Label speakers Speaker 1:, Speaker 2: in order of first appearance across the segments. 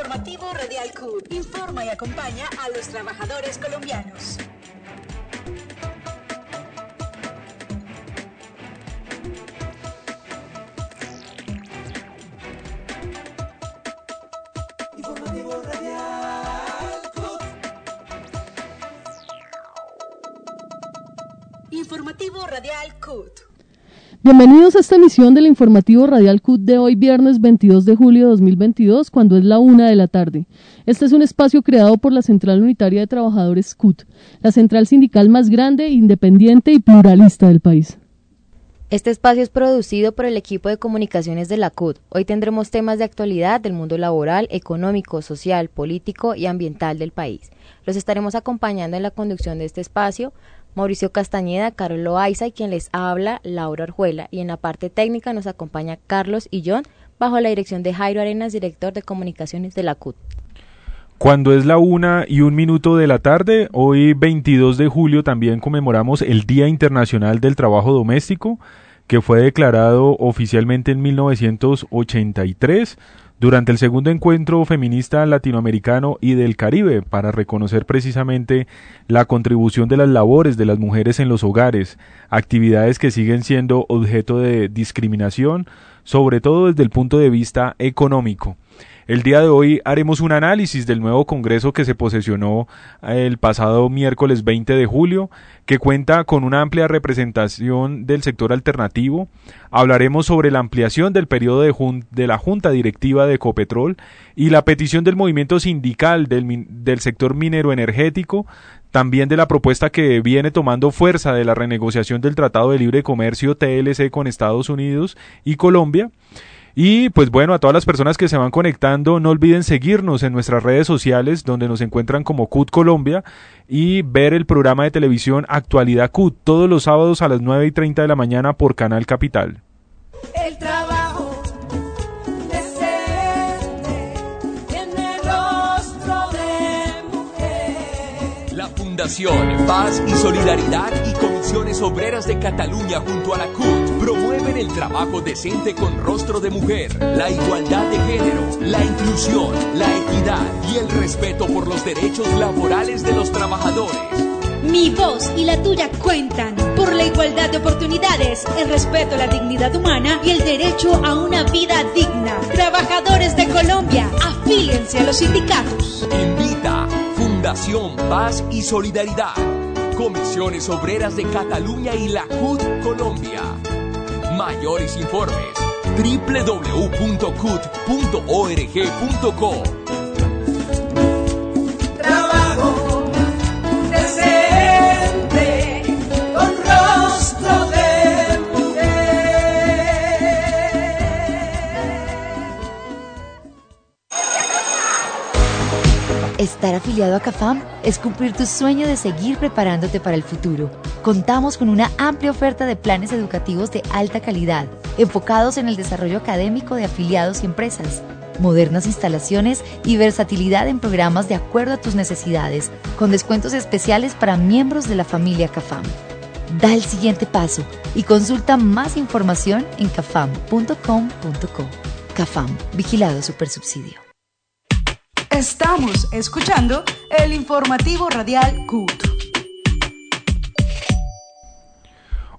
Speaker 1: Informativo Radial CUT. Informa y acompaña a los trabajadores colombianos.
Speaker 2: Bienvenidos a esta emisión del informativo Radial CUT de hoy viernes 22 de julio de 2022 cuando es la una de la tarde. Este es un espacio creado por la Central Unitaria de Trabajadores CUT, la central sindical más grande, independiente y pluralista del país.
Speaker 3: Este espacio es producido por el equipo de comunicaciones de la CUT. Hoy tendremos temas de actualidad del mundo laboral, económico, social, político y ambiental del país. Los estaremos acompañando en la conducción de este espacio Mauricio Castañeda, Carlos Loaiza y quien les habla, Laura Orjuela. Y en la parte técnica nos acompaña Carlos y John, bajo la dirección de Jairo Arenas, director de comunicaciones de la CUT.
Speaker 4: Cuando es la una y un minuto de la tarde, hoy 22 de julio también conmemoramos el Día Internacional del Trabajo Doméstico, que fue declarado oficialmente en 1983 durante el segundo encuentro feminista latinoamericano y del Caribe para reconocer precisamente la contribución de las labores de las mujeres en los hogares, actividades que siguen siendo objeto de discriminación, sobre todo desde el punto de vista económico. El día de hoy haremos un análisis del nuevo Congreso que se posesionó el pasado miércoles 20 de julio, que cuenta con una amplia representación del sector alternativo. Hablaremos sobre la ampliación del periodo de, de la Junta Directiva de Ecopetrol y la petición del movimiento sindical del, del sector minero energético, también de la propuesta que viene tomando fuerza de la renegociación del Tratado de Libre Comercio TLC con Estados Unidos y Colombia. Y pues bueno, a todas las personas que se van conectando, no olviden seguirnos en nuestras redes sociales donde nos encuentran como CUT Colombia y ver el programa de televisión Actualidad CUT todos los sábados a las 9 y 30 de la mañana por Canal Capital.
Speaker 5: El trabajo decente tiene rostro de mujer.
Speaker 6: La Fundación Paz y Solidaridad y Comisiones Obreras de Cataluña junto a la CUT promueven el trabajo decente con rostro de mujer, la igualdad de género, la inclusión, la equidad y el respeto por los derechos laborales de los trabajadores.
Speaker 7: Mi voz y la tuya cuentan por la igualdad de oportunidades, el respeto a la dignidad humana y el derecho a una vida digna. Trabajadores de Colombia, afílense a los sindicatos.
Speaker 6: Invita Fundación Paz y Solidaridad, Comisiones Obreras de Cataluña y la CUT Colombia. Mayores informes. www.cut.org.co
Speaker 3: Estar afiliado a CAFAM es cumplir tu sueño de seguir preparándote para el futuro. Contamos con una amplia oferta de planes educativos de alta calidad, enfocados en el desarrollo académico de afiliados y empresas, modernas instalaciones y versatilidad en programas de acuerdo a tus necesidades, con descuentos especiales para miembros de la familia CAFAM. Da el siguiente paso y consulta más información en cafam.com.co. CAFAM, vigilado supersubsidio.
Speaker 1: Estamos escuchando el informativo radial CUT.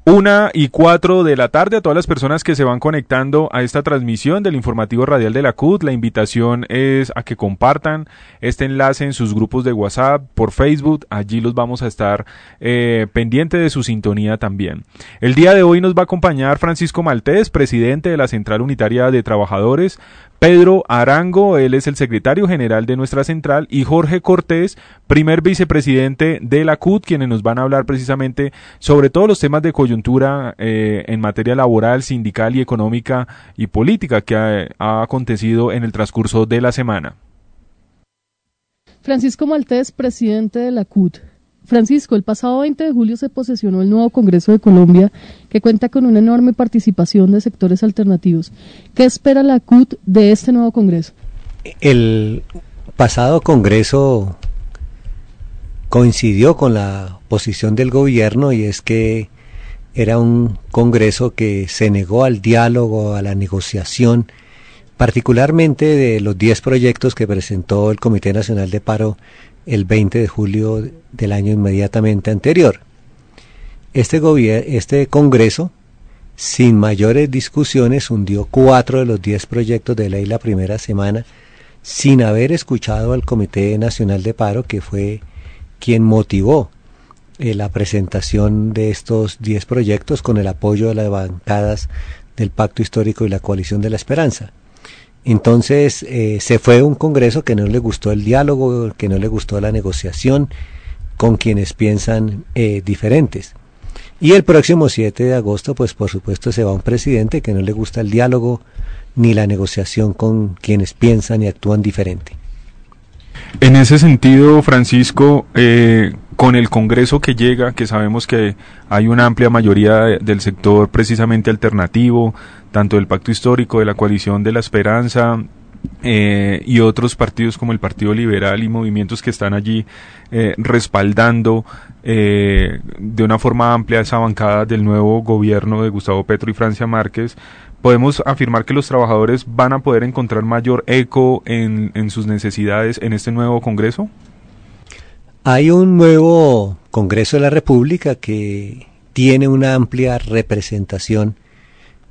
Speaker 4: Una y cuatro de la tarde a todas las personas que se van conectando a esta transmisión del informativo radial de la CUT. La invitación es a que compartan este enlace en sus grupos de WhatsApp, por Facebook. Allí los vamos a estar eh, pendiente de su sintonía también. El día de hoy nos va a acompañar Francisco Maltés, presidente de la Central Unitaria de Trabajadores. Pedro Arango, él es el secretario general de nuestra central, y Jorge Cortés, primer vicepresidente de la CUT, quienes nos van a hablar precisamente sobre todos los temas de coyuntura eh, en materia laboral, sindical y económica y política que ha, acontecido en el transcurso de la semana.
Speaker 2: Francisco Maltés, presidente de la CUT. Francisco, el pasado 20 de julio se posesionó el nuevo Congreso de Colombia, que cuenta con una enorme participación de sectores alternativos. ¿Qué espera la CUT de este nuevo Congreso?
Speaker 8: El pasado Congreso coincidió con la posición del gobierno y es que era un Congreso que se negó al diálogo, a la negociación, particularmente de los 10 proyectos que presentó el Comité Nacional de Paro el 20 de julio del año inmediatamente anterior. Este, este Congreso, sin mayores discusiones, hundió cuatro de los 10 proyectos de ley la primera semana, sin haber escuchado al Comité Nacional de Paro, que fue quien motivó eh, la presentación de estos 10 proyectos con el apoyo de las bancadas del Pacto Histórico y la Coalición de la Esperanza. Entonces eh, se fue un Congreso que no le gustó el diálogo, que no le gustó la negociación con quienes piensan eh, diferentes. Y el próximo 7 de agosto, pues por supuesto se va un presidente que no le gusta el diálogo ni la negociación con quienes piensan y actúan diferente.
Speaker 4: En ese sentido, Francisco, eh, con el Congreso que llega, que sabemos que hay una amplia mayoría del sector precisamente alternativo, tanto del Pacto Histórico, de la Coalición de la Esperanza, eh, y otros partidos como el Partido Liberal y movimientos que están allí eh, respaldando eh, de una forma amplia esa bancada del nuevo gobierno de Gustavo Petro y Francia Márquez, podemos afirmar que los trabajadores van a poder encontrar mayor eco en, en sus necesidades en este nuevo Congreso?
Speaker 8: Hay un nuevo Congreso de la República que tiene una amplia representación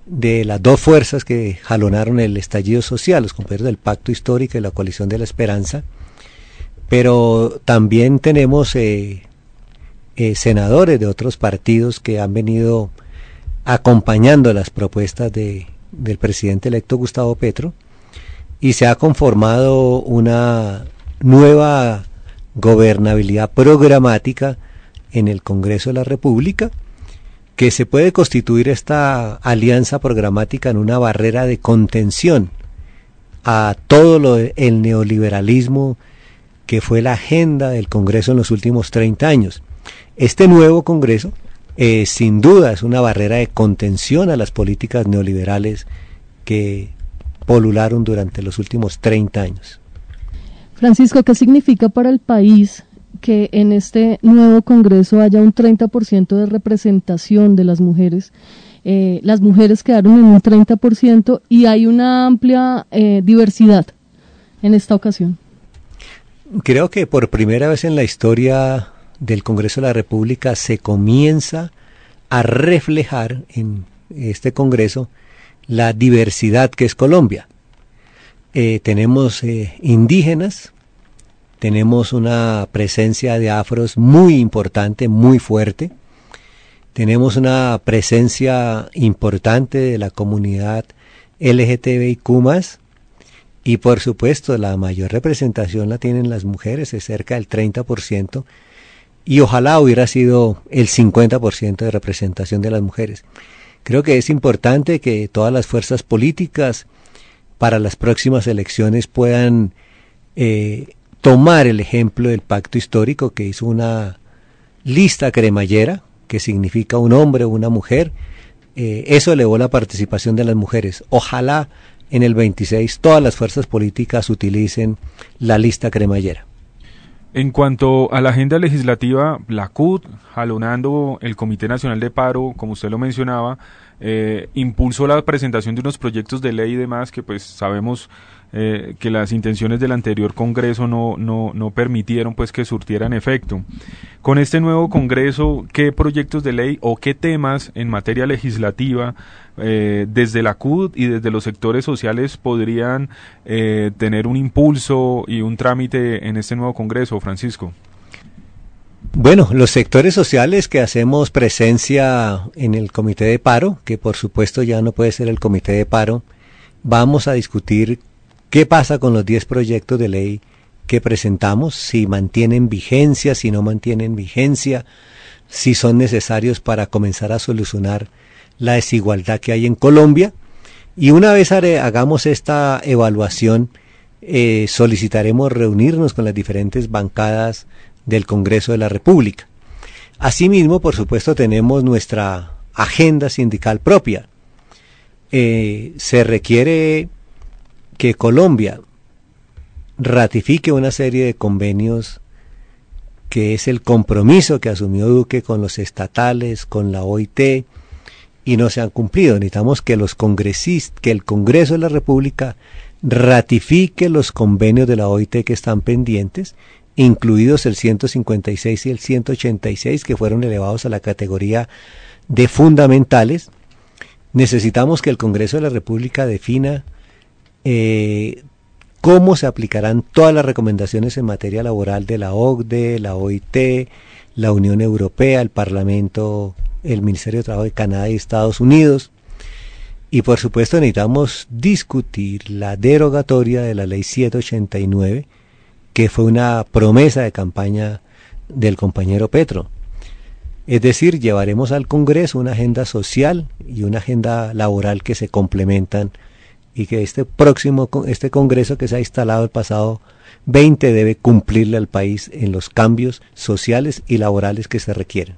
Speaker 8: de las dos fuerzas que jalonaron el estallido social, los compañeros del Pacto Histórico y la Coalición de la Esperanza, pero también tenemos eh, eh, senadores de otros partidos que han venido acompañando las propuestas de, del presidente electo Gustavo Petro. Y se ha conformado una nueva gobernabilidad programática en el Congreso de la República que se puede constituir esta alianza programática en una barrera de contención a todo lo, el neoliberalismo que fue la agenda del Congreso en los últimos 30 años. Este nuevo Congreso, eh, sin duda, es una barrera de contención a las políticas neoliberales que polularon durante los últimos 30 años.
Speaker 2: Francisco, ¿qué significa para el país que en este nuevo Congreso haya un 30% de representación de las mujeres. Eh, las mujeres quedaron en un 30% y hay una amplia eh, diversidad en esta ocasión.
Speaker 8: Creo que por primera vez en la historia del Congreso de la República se comienza a reflejar en este Congreso la diversidad que es Colombia. Eh, tenemos indígenas, tenemos una presencia de afros muy importante, muy fuerte. Tenemos una presencia importante de la comunidad LGTBIQ y por supuesto la mayor representación la tienen las mujeres, es cerca del 30%, y ojalá hubiera sido el 50% de representación de las mujeres. Creo que es importante que todas las fuerzas políticas para las próximas elecciones puedan eh, tomar el ejemplo del pacto histórico que hizo una lista cremallera, que significa un hombre o una mujer, eh, eso elevó la participación de las mujeres. Ojalá en el 26 todas las fuerzas políticas utilicen la lista cremallera.
Speaker 4: En cuanto a la agenda legislativa, la CUT, jalonando el Comité Nacional de Paro, como usted lo mencionaba, eh, impulsó la presentación de unos proyectos de ley y demás que pues sabemos eh, que las intenciones del anterior Congreso no, no, no permitieron pues que surtieran efecto. Con este nuevo Congreso, ¿qué proyectos de ley o qué temas en materia legislativa eh, desde la CUD y desde los sectores sociales podrían eh, tener un impulso y un trámite en este nuevo Congreso, Francisco?
Speaker 8: Bueno, los sectores sociales que hacemos presencia en el comité de paro, que por supuesto ya no puede ser el comité de paro, vamos a discutir ¿Qué pasa con los 10 proyectos de ley que presentamos? Si mantienen vigencia, si no mantienen vigencia, si son necesarios para comenzar a solucionar la desigualdad que hay en Colombia. Y una vez hagamos esta evaluación, eh, solicitaremos reunirnos con las diferentes bancadas del Congreso de la República. Asimismo, por supuesto, tenemos nuestra agenda sindical propia. Eh, se requiere que Colombia ratifique una serie de convenios que es el compromiso que asumió Duque con los estatales, con la OIT y no se han cumplido. Necesitamos que los congresistas, que el Congreso de la República ratifique los convenios de la OIT que están pendientes, incluidos el 156 y el 186 que fueron elevados a la categoría de fundamentales. Necesitamos que el Congreso de la República defina eh, cómo se aplicarán todas las recomendaciones en materia laboral de la OCDE, la OIT, la Unión Europea, el Parlamento, el Ministerio de Trabajo de Canadá y Estados Unidos. Y por supuesto necesitamos discutir la derogatoria de la ley 789, que fue una promesa de campaña del compañero Petro. Es decir, llevaremos al Congreso una agenda social y una agenda laboral que se complementan y que este próximo este Congreso que se ha instalado el pasado 20 debe cumplirle al país en los cambios sociales y laborales que se requieren.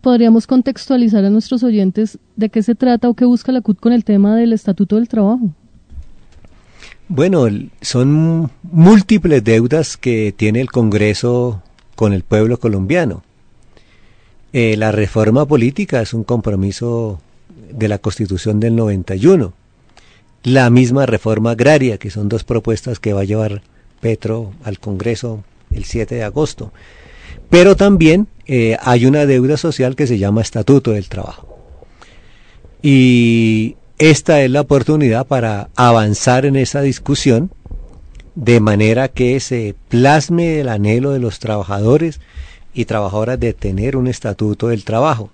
Speaker 2: ¿Podríamos contextualizar a nuestros oyentes de qué se trata o qué busca la CUT con el tema del Estatuto del Trabajo?
Speaker 8: Bueno, son múltiples deudas que tiene el Congreso con el pueblo colombiano. Eh, la reforma política es un compromiso de la Constitución del 91 la misma reforma agraria, que son dos propuestas que va a llevar Petro al Congreso el 7 de agosto. Pero también eh, hay una deuda social que se llama Estatuto del Trabajo. Y esta es la oportunidad para avanzar en esa discusión de manera que se plasme el anhelo de los trabajadores y trabajadoras de tener un estatuto del trabajo.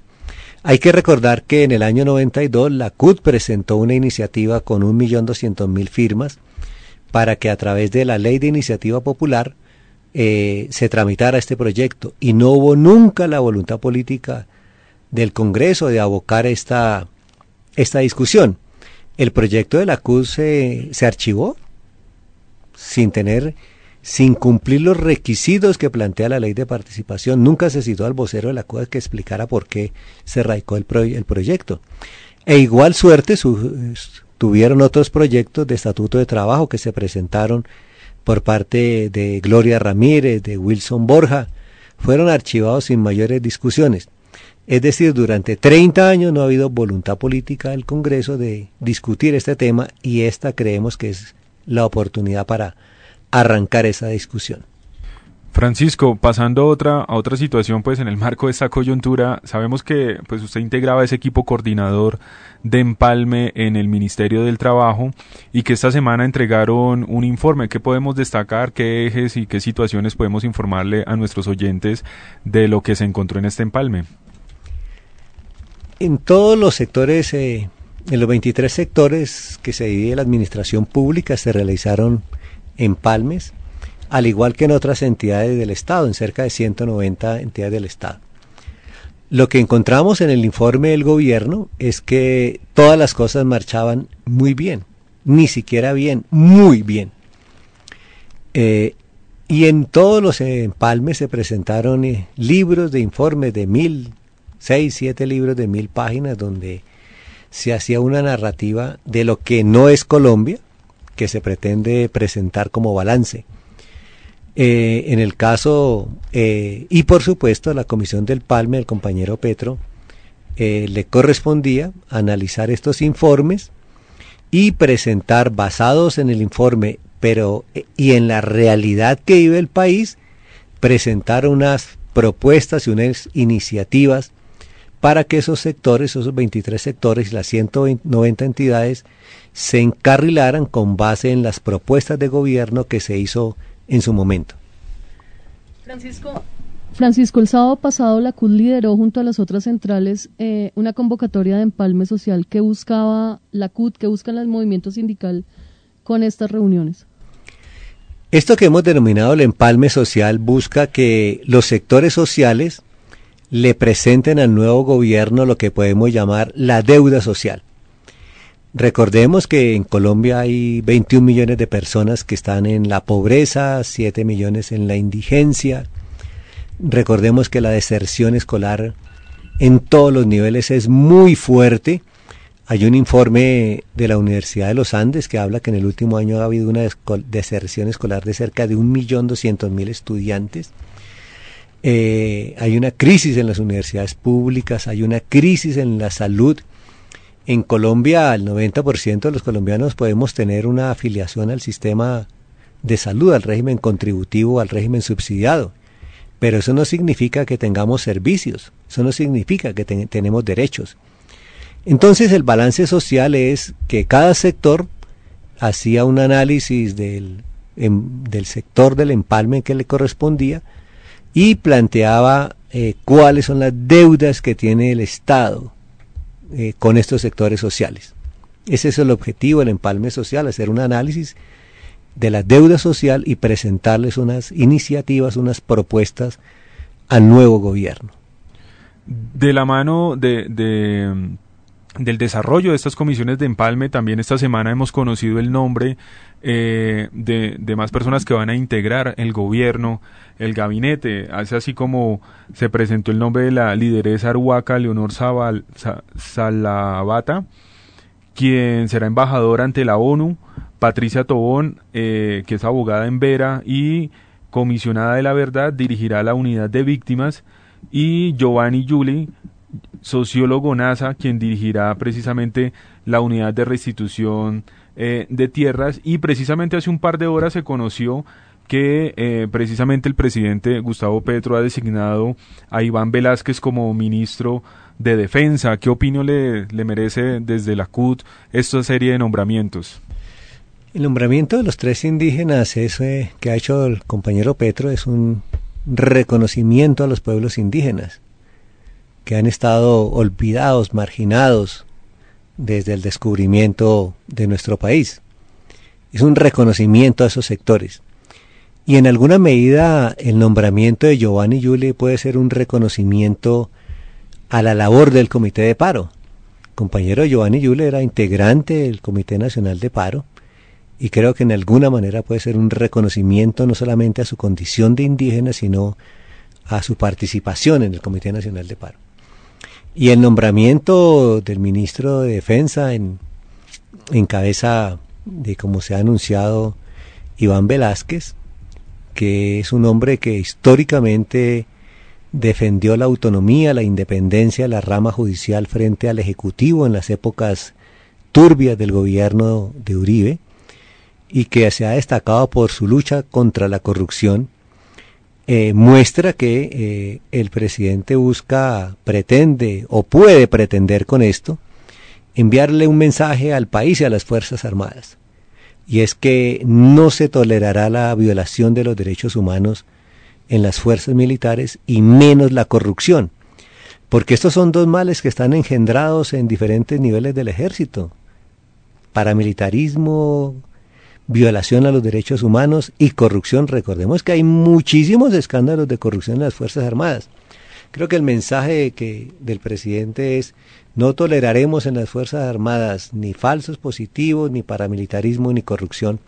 Speaker 8: Hay que recordar que en el año 92 la CUT presentó una iniciativa con 1.200.000 firmas para que a través de la ley de iniciativa popular eh, se tramitara este proyecto y no hubo nunca la voluntad política del Congreso de abocar esta, esta discusión. El proyecto de la CUT se, se archivó sin tener sin cumplir los requisitos que plantea la ley de participación. Nunca se citó al vocero de la CUA que explicara por qué se radicó el, proyecto. E igual suerte tuvieron otros proyectos de estatuto de trabajo que se presentaron por parte de Gloria Ramírez, de Wilson Borja, fueron archivados sin mayores discusiones. Es decir, durante 30 años no ha habido voluntad política del Congreso de discutir este tema y esta creemos que es la oportunidad para arrancar esa discusión.
Speaker 4: Francisco, pasando a otra, a otra situación, pues en el marco de esta coyuntura, sabemos que pues usted integraba ese equipo coordinador de empalme en el Ministerio del Trabajo y que esta semana entregaron un informe. ¿Qué podemos destacar? ¿Qué ejes y qué situaciones podemos informarle a nuestros oyentes de lo que se encontró en este empalme?
Speaker 8: En todos los sectores, eh, en los 23 sectores que se divide la administración pública, se realizaron empalmes, al igual que en otras entidades del Estado, en cerca de 190 entidades del Estado. Lo que encontramos en el informe del gobierno es que todas las cosas marchaban muy bien, ni siquiera bien, muy bien. Eh, y en todos los empalmes se presentaron eh, libros de informes de mil, seis, siete libros de mil páginas donde se hacía una narrativa de lo que no es Colombia, que se pretende presentar como balance. Eh, en el caso, eh, y por supuesto, la comisión del Palme, el compañero Petro, eh, le correspondía analizar estos informes y presentar, basados en el informe, pero y en la realidad que vive el país, presentar unas propuestas y unas iniciativas para que esos sectores, esos 23 sectores y las 190 entidades se encarrilaran con base en las propuestas de gobierno que se hizo en su momento.
Speaker 2: Francisco, Francisco, el sábado pasado la CUT lideró junto a las otras centrales eh, una convocatoria de empalme social que buscaba la CUT, que busca el movimiento sindical con estas reuniones.
Speaker 8: Esto que hemos denominado el empalme social busca que los sectores sociales le presenten al nuevo gobierno lo que podemos llamar la deuda social. Recordemos que en Colombia hay 21 millones de personas que están en la pobreza, 7 millones en la indigencia. Recordemos que la deserción escolar en todos los niveles es muy fuerte. Hay un informe de la Universidad de los Andes que habla que en el último año ha habido una deserción escolar de cerca de 1.200.000 estudiantes. Eh, hay una crisis en las universidades públicas, hay una crisis en la salud. En Colombia, el 90% de los colombianos podemos tener una afiliación al sistema de salud, al régimen contributivo, al régimen subsidiado. Pero eso no significa que tengamos servicios, eso no significa que tenemos derechos. Entonces el balance social es que cada sector hacía un análisis del, em, del sector del empalme que le correspondía y planteaba eh, cuáles son las deudas que tiene el Estado eh, con estos sectores sociales. Ese es el objetivo del empalme social, hacer un análisis de la deuda social y presentarles unas iniciativas, unas propuestas al nuevo gobierno.
Speaker 4: De la mano de, del desarrollo de estas comisiones de empalme, también esta semana hemos conocido el nombre eh, de, más personas que van a integrar el gobierno, el gabinete. Así como se presentó el nombre de la lideresa arhuaca Leonor Salabata, quien será embajadora ante la ONU Patricia Tobón, eh, que es abogada en Vera y comisionada de la verdad, dirigirá la unidad de víctimas y Giovanni Yuli, sociólogo NASA, quien dirigirá precisamente la unidad de restitución eh, de tierras y precisamente hace un par de horas se conoció que eh, precisamente el presidente Gustavo Petro ha designado a Iván Velázquez como ministro de Defensa. ¿Qué opinión le, le merece desde la CUT esta serie de nombramientos?
Speaker 8: El nombramiento de los tres indígenas ese que ha hecho el compañero Petro es un reconocimiento a los pueblos indígenas que han estado olvidados, marginados desde el descubrimiento de nuestro país. Es un reconocimiento a esos sectores. Y en alguna medida el nombramiento de Giovanni Yuli puede ser un reconocimiento a la labor del Comité de Paro. compañero Giovanni Yuli era integrante del Comité Nacional de Paro y creo que en alguna manera puede ser un reconocimiento no solamente a su condición de indígena, sino a su participación en el Comité Nacional de Paro. Y el nombramiento del ministro de Defensa en, cabeza de, como se ha anunciado, Iván Velázquez, que es un hombre que históricamente defendió la autonomía, la independencia de la rama judicial frente al Ejecutivo en las épocas turbias del gobierno de Uribe, y que se ha destacado por su lucha contra la corrupción, eh, muestra que eh, el presidente busca, pretende o puede pretender con esto enviarle un mensaje al país y a las Fuerzas Armadas. Y es que no se tolerará la violación de los derechos humanos en las fuerzas militares y menos la corrupción. Porque estos son dos males que están engendrados en diferentes niveles del ejército. Paramilitarismo, violación a los derechos humanos y corrupción. Recordemos que hay muchísimos escándalos de corrupción en las Fuerzas Armadas. Creo que el mensaje que del presidente es no toleraremos en las Fuerzas Armadas ni falsos positivos, ni paramilitarismo, ni corrupción.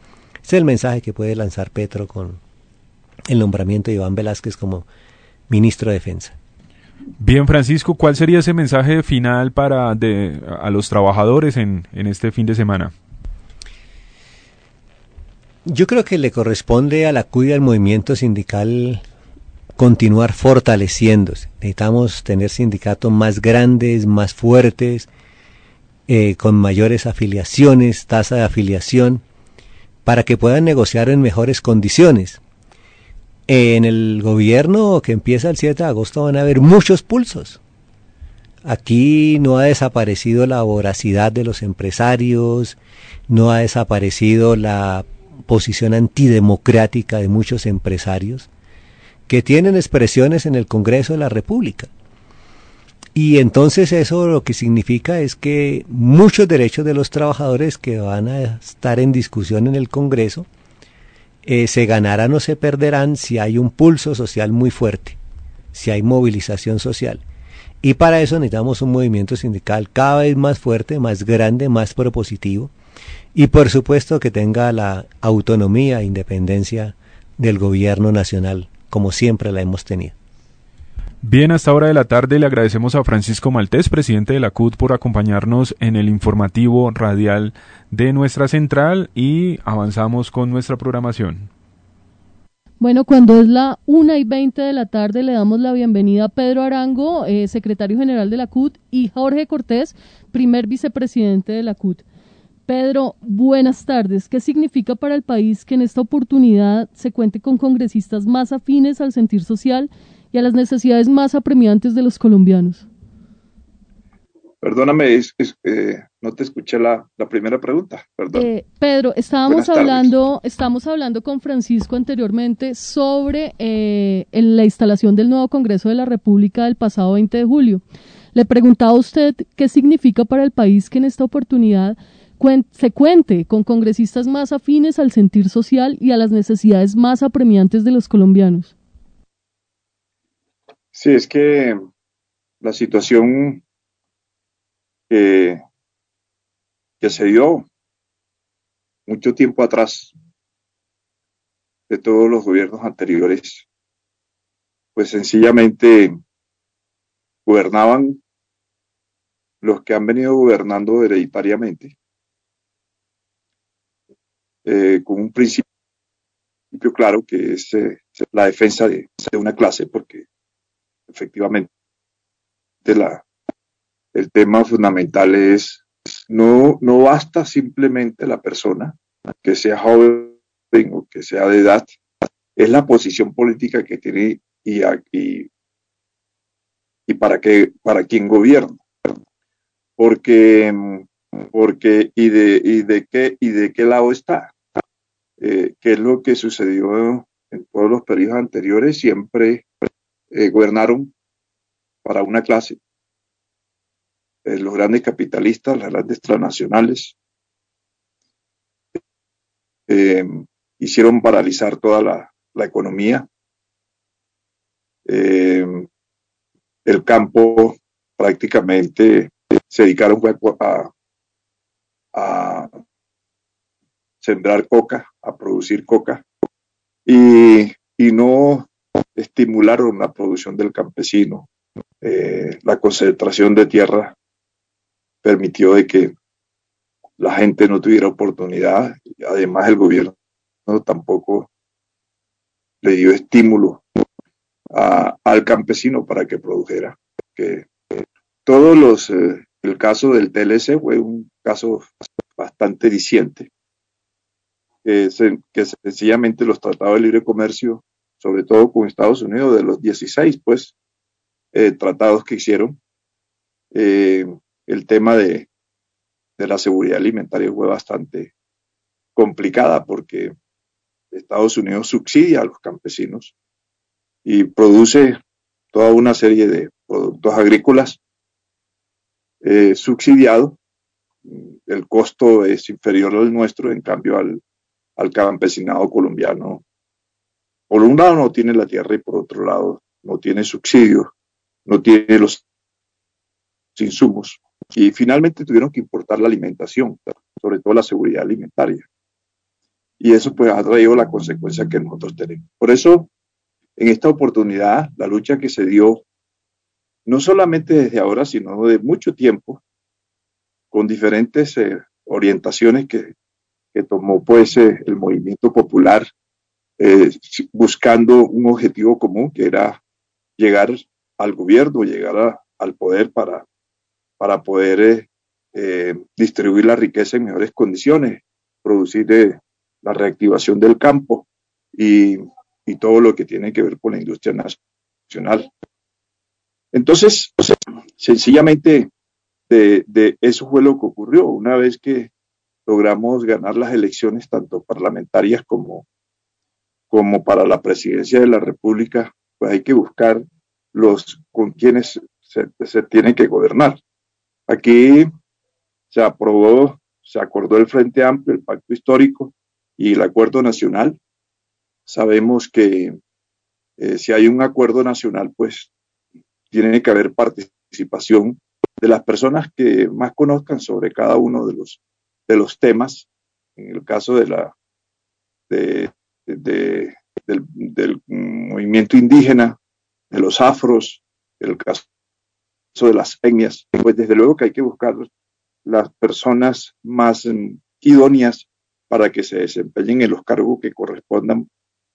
Speaker 8: Es el mensaje que puede lanzar Petro con el nombramiento de Iván Velázquez como ministro de Defensa.
Speaker 4: Bien, Francisco, ¿cuál sería ese mensaje final para de, a los trabajadores en este fin de semana?
Speaker 8: Yo creo que le corresponde a la CUI al movimiento sindical continuar fortaleciéndose. Necesitamos tener sindicatos más grandes, más fuertes, eh, con mayores afiliaciones, tasa de afiliación, para que puedan negociar en mejores condiciones. En el gobierno que empieza el 7 de agosto van a haber muchos pulsos. Aquí no ha desaparecido la voracidad de los empresarios, no ha desaparecido la posición antidemocrática de muchos empresarios que tienen expresiones en el Congreso de la República. Y entonces eso lo que significa es que muchos derechos de los trabajadores que van a estar en discusión en el Congreso eh, se ganarán o se perderán si hay un pulso social muy fuerte, si hay movilización social. Y para eso necesitamos un movimiento sindical cada vez más fuerte, más grande, más propositivo, y por supuesto que tenga la autonomía e independencia del gobierno nacional, como siempre la hemos tenido.
Speaker 4: Bien, hasta hora de la tarde le agradecemos a Francisco Maltés, presidente de la CUT, por acompañarnos en el informativo radial de nuestra central y avanzamos con nuestra programación.
Speaker 2: Bueno, cuando es la una y veinte de la tarde, le damos la bienvenida a Pedro Arango, eh, secretario general de la CUT, y Jorge Cortés, primer vicepresidente de la CUT. Pedro, buenas tardes. ¿Qué significa para el país que en esta oportunidad se cuente con congresistas más afines al sentir social y a las necesidades más apremiantes de los colombianos?
Speaker 9: Perdóname, es, es, eh, no te escuché la, la primera pregunta. Perdón.
Speaker 2: Eh, Pedro, estábamos
Speaker 9: Buenas tardes.
Speaker 2: hablando, estamos hablando con Francisco anteriormente sobre eh, en la instalación del nuevo Congreso de la República del pasado 20 de julio. Le preguntaba a usted qué significa para el país que en esta oportunidad cuen- se cuente con congresistas más afines al sentir social y a las necesidades más apremiantes de los colombianos.
Speaker 9: Sí, es que la situación que, que se dio mucho tiempo atrás de todos los gobiernos anteriores, pues sencillamente gobernaban los que han venido gobernando hereditariamente, eh, con un principio claro que es eh, la defensa de, una clase, porque efectivamente la, el tema fundamental es no, no basta simplemente la persona que sea joven o que sea de edad, es la posición política que tiene y, y, y para que para quien gobierna. Porque, porque y de, y de qué y de qué lado está. Eh, ¿Qué es lo que sucedió en todos los periodos anteriores? Siempre eh, gobernaron para una clase. Eh, los grandes capitalistas, las grandes transnacionales, eh, hicieron paralizar toda la, la economía. El campo prácticamente se dedicaron a, a sembrar coca, a producir coca, y, y no estimularon la producción del campesino. Eh, la concentración de tierra permitió de que la gente no tuviera oportunidad. Además, el gobierno tampoco le dio estímulo al campesino para que produjera. Que todos los, eh, el caso del TLC fue un caso bastante diciente, que, se, que sencillamente los tratados de libre comercio, sobre todo con Estados Unidos, de los 16, pues, eh, tratados que hicieron, eh, el tema de, de la seguridad alimentaria fue bastante complicada porque Estados Unidos subsidia a los campesinos y produce toda una serie de productos agrícolas eh, subsidiados. El costo es inferior al nuestro, en cambio al, al campesinado colombiano. Por un lado no tiene la tierra y por otro lado no tiene subsidios, no tiene los insumos. Y finalmente tuvieron que importar la alimentación, sobre todo la seguridad alimentaria. Y eso pues ha traído la consecuencia que nosotros tenemos. Por eso, en esta oportunidad, la lucha que se dio, no solamente desde ahora, sino de mucho tiempo, con diferentes eh, orientaciones que, que, tomó pues eh, el movimiento popular, eh, buscando un objetivo común que era llegar al gobierno, llegar al poder para, para poder distribuir la riqueza en mejores condiciones, producir la reactivación del campo y, y, todo lo que tiene que ver con la industria nacional. Entonces, sencillamente, de, eso fue lo que ocurrió. Una vez que logramos ganar las elecciones, tanto parlamentarias como, como para la presidencia de la República, pues hay que buscar los con quienes se, se tiene que gobernar. Aquí se aprobó, se acordó el Frente Amplio, el Pacto Histórico, y el acuerdo nacional. Sabemos que eh, si hay un acuerdo nacional, pues tiene que haber participación de las personas que más conozcan sobre cada uno de los, de los temas. En el caso de la, de, de, del, movimiento indígena, de los afros, en el caso de las etnias, pues desde luego que hay que buscar las personas más um, idóneas para que se desempeñen en los cargos que correspondan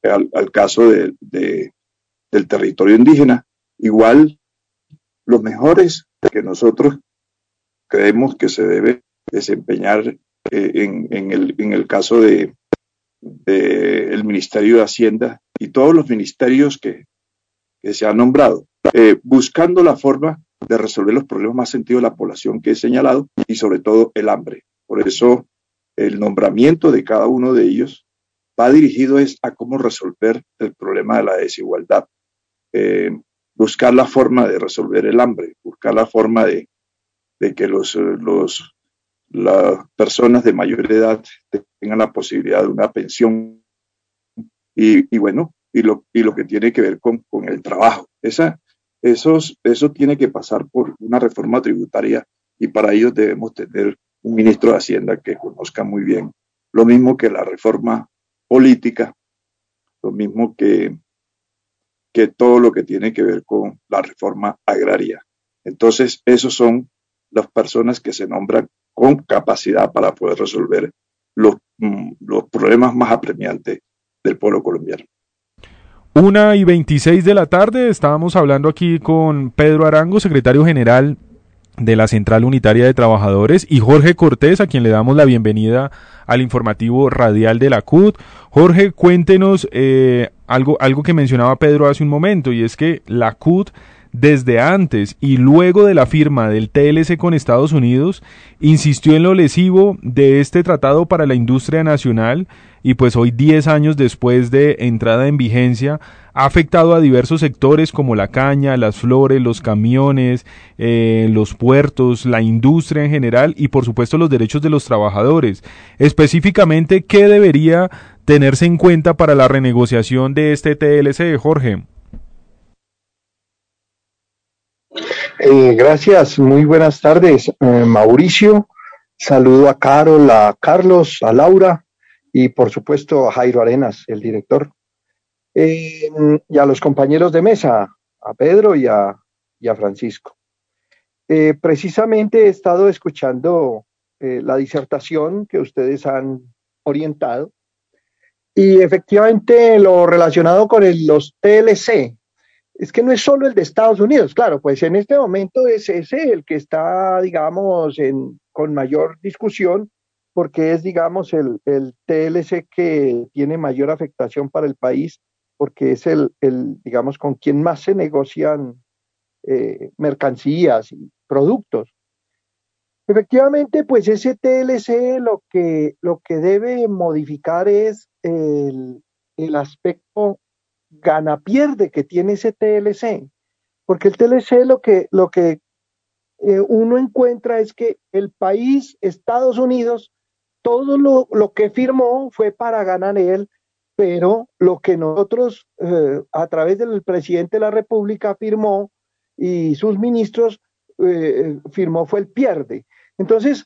Speaker 9: al, caso de, del territorio indígena. Igual, los mejores que nosotros creemos que se debe desempeñar eh, en, en, el, en el caso de, de el Ministerio de Hacienda y todos los ministerios que, que se han nombrado, eh, buscando la forma de resolver los problemas más sentidos de la población que he señalado y sobre todo el hambre. Por eso el nombramiento de cada uno de ellos va dirigido es a cómo resolver el problema de la desigualdad, eh, buscar la forma de resolver el hambre, buscar la forma de, de que los, los, las personas de mayor edad tengan la posibilidad de una pensión y, bueno, y lo, y lo que tiene que ver con, con el trabajo. Esa, esos, eso tiene que pasar por una reforma tributaria y para ello debemos tener un ministro de Hacienda que conozca muy bien lo mismo que la reforma política, lo mismo que, que todo lo que tiene que ver con la reforma agraria. Entonces, esos son las personas que se nombran con capacidad para poder resolver los, mm, los problemas más apremiantes del pueblo colombiano.
Speaker 4: Una y veintiséis de la tarde estábamos hablando aquí con Pedro Arango, secretario general de la Central Unitaria de Trabajadores y Jorge Cortés, a quien le damos la bienvenida al informativo radial de la CUT. Jorge, cuéntenos eh, algo, algo que mencionaba Pedro hace un momento y es que la CUT desde antes y luego de la firma del TLC con Estados Unidos, insistió en lo lesivo de este tratado para la industria nacional y pues hoy 10 años después de entrada en vigencia ha afectado a diversos sectores como la caña, las flores, los camiones, eh, los puertos, la industria en general y por supuesto los derechos de los trabajadores. Específicamente, ¿qué debería tenerse en cuenta para la renegociación de este TLC, Jorge?
Speaker 10: Eh, gracias, muy buenas tardes, eh, Mauricio. Saludo a Carol, a Carlos, a Laura y por supuesto a Jairo Arenas, el director. Eh, y a los compañeros de mesa, a Pedro y a, Francisco. Precisamente he estado escuchando la disertación que ustedes han orientado y efectivamente lo relacionado con los TLC, es que no es solo el de Estados Unidos, claro, pues en este momento es ese el que está, digamos, en, con mayor discusión, porque es, digamos, el, el TLC que tiene mayor afectación para el país, porque es el, el digamos, con quien más se negocian eh, mercancías y productos. Efectivamente, pues ese TLC lo que, lo que debe modificar es el, el aspecto gana-pierde que tiene ese TLC, porque el TLC lo que, lo que eh, uno encuentra es que el país, Estados Unidos, todo lo, lo, que firmó fue para ganar él, pero lo que nosotros eh, a través del presidente de la República firmó y sus ministros eh, firmó fue el pierde. Entonces,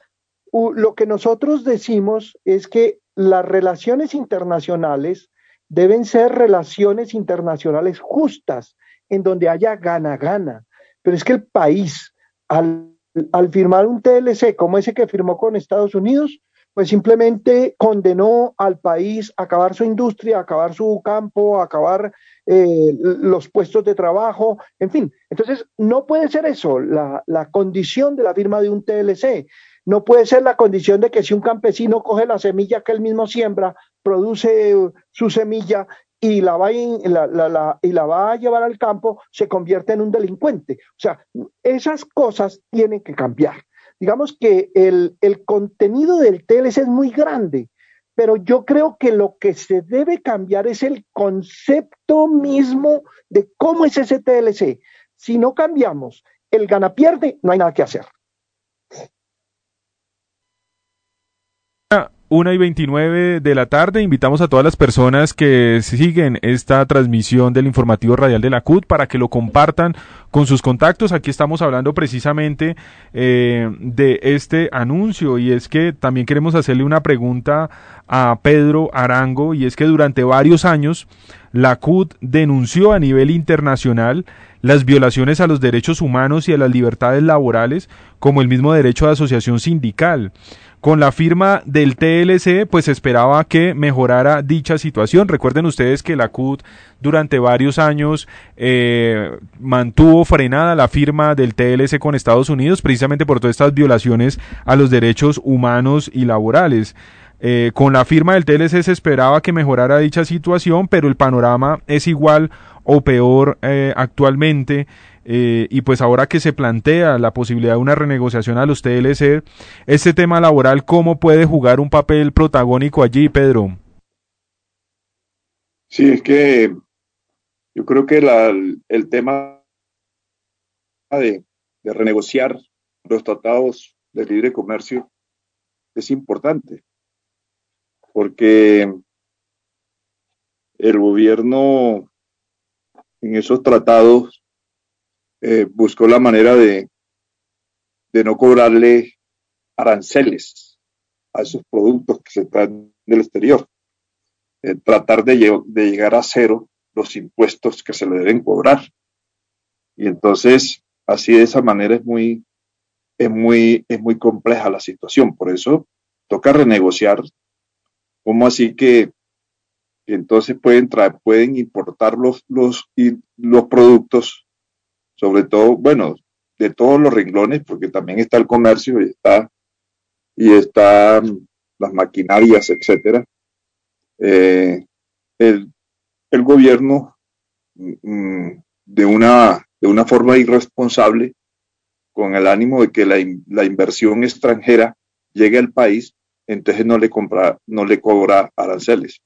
Speaker 10: lo que nosotros decimos es que las relaciones internacionales deben ser relaciones internacionales justas, en donde haya gana-gana. Pero es que el país, al, al, firmar un TLC como ese que firmó con Estados Unidos, pues simplemente condenó al país a acabar su industria, a acabar su campo, a acabar eh, los puestos de trabajo, en fin. Entonces, no puede ser eso, la, la condición de la firma de un TLC. No puede ser la condición de que si un campesino coge la semilla que él mismo siembra, produce su semilla y la, va, la, la, la, y la va a llevar al campo, se convierte en un delincuente. O sea, esas cosas tienen que cambiar. Digamos que el, el contenido del TLC es muy grande, pero yo creo que lo que se debe cambiar es el concepto mismo de cómo es ese TLC. Si no cambiamos el gana-pierde, no hay nada que hacer.
Speaker 4: Una y 29 de la tarde. Invitamos a todas las personas que siguen esta transmisión del informativo radial de la CUT para que lo compartan con sus contactos. Aquí estamos hablando precisamente eh, de este anuncio y es que también queremos hacerle una pregunta a Pedro Arango y es que durante varios años la CUT denunció a nivel internacional las violaciones a los derechos humanos y a las libertades laborales, como el mismo derecho de asociación sindical. Con la firma del TLC, pues esperaba que mejorara dicha situación. Recuerden ustedes que la CUT durante varios años eh, mantuvo frenada la firma del TLC con Estados Unidos, precisamente por todas estas violaciones a los derechos humanos y laborales. Eh, con la firma del TLC se esperaba que mejorara dicha situación, pero el panorama es igual o peor eh, actualmente. Eh, y pues ahora que se plantea la posibilidad de una renegociación a los TLC, este tema laboral, ¿cómo puede jugar un papel protagónico allí, Pedro?
Speaker 9: Sí, es que yo creo que la, el tema de, de renegociar los tratados de libre comercio es importante porque el gobierno en esos tratados eh, buscó la manera de, de no cobrarle aranceles a esos productos que se traen del exterior. Eh, tratar de, de, llegar a cero los impuestos que se le deben cobrar. Y entonces, así de esa manera es muy, es muy, es muy compleja la situación. Por eso toca renegociar ¿Cómo así que, entonces pueden traer, pueden importar los, los, los productos, sobre todo, bueno, de todos los renglones, porque también está el comercio y está, y está las maquinarias, etcétera. Eh, el, gobierno mm, de una, de una forma irresponsable, con el ánimo de que la, la inversión extranjera llegue al país, entonces no le compra, no le cobra aranceles.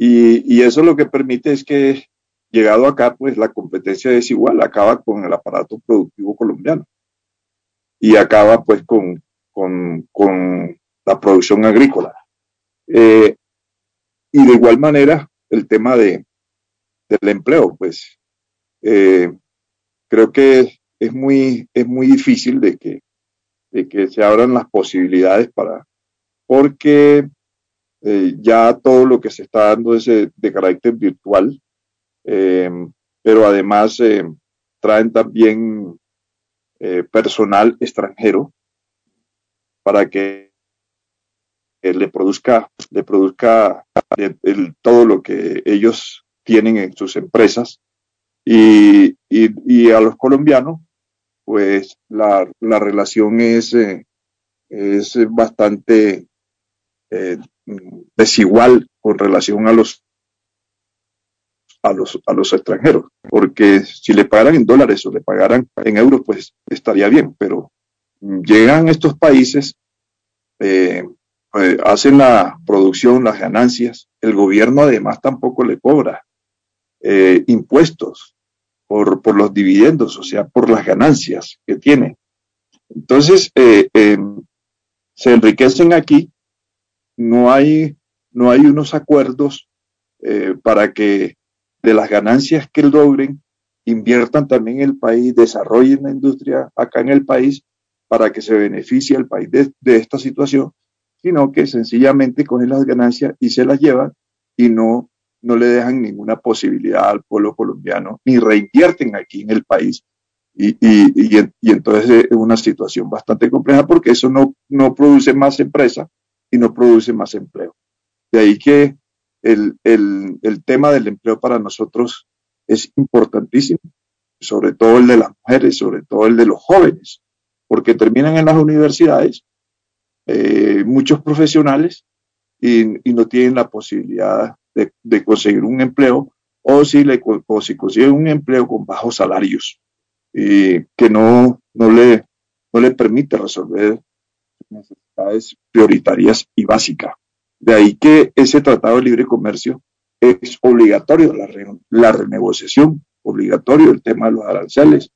Speaker 9: Y, y, eso lo que permite es que, llegado acá, pues la competencia es igual, acaba con el aparato productivo colombiano y acaba pues con, con, con la producción agrícola. Eh, y de igual manera, el tema de, del empleo, pues eh, creo que es muy, es muy difícil de que, de que se abran las posibilidades para, porque eh, ya todo lo que se está dando es de, carácter virtual, eh, pero además eh, traen también personal extranjero para que le produzca, le produzca todo lo que ellos tienen en sus empresas. Y, y, a los colombianos, pues la, la relación es, es bastante eh, desigual con relación a los a los, a los extranjeros, porque si le pagaran en dólares o le pagaran en euros, pues estaría bien, pero llegan estos países, eh, pues, hacen la producción, las ganancias, el gobierno además tampoco le cobra eh, impuestos por, por los dividendos, o sea, por las ganancias que tiene. Entonces, se enriquecen aquí no hay, no hay unos acuerdos eh, para que de las ganancias que logren inviertan también en el país, desarrollen la industria acá en el país para que se beneficie el país de, esta situación, sino que sencillamente cogen las ganancias y se las llevan y no, no le dejan ninguna posibilidad al pueblo colombiano, ni reinvierten aquí en el país. Y, y, y, y entonces es una situación bastante compleja porque eso no, no produce más empresas, y no produce más empleo. De ahí que el, el, el tema del empleo para nosotros es importantísimo, sobre todo el de las mujeres, sobre todo el de los jóvenes, porque terminan en las universidades eh, muchos profesionales y, y, no tienen la posibilidad de, de conseguir un empleo o si, le, o si consiguen un empleo con bajos salarios y que no, no, le, no le permite resolver necesidades prioritarias y básicas. De ahí que ese tratado de libre comercio es obligatorio, la, la renegociación, obligatorio el tema de los aranceles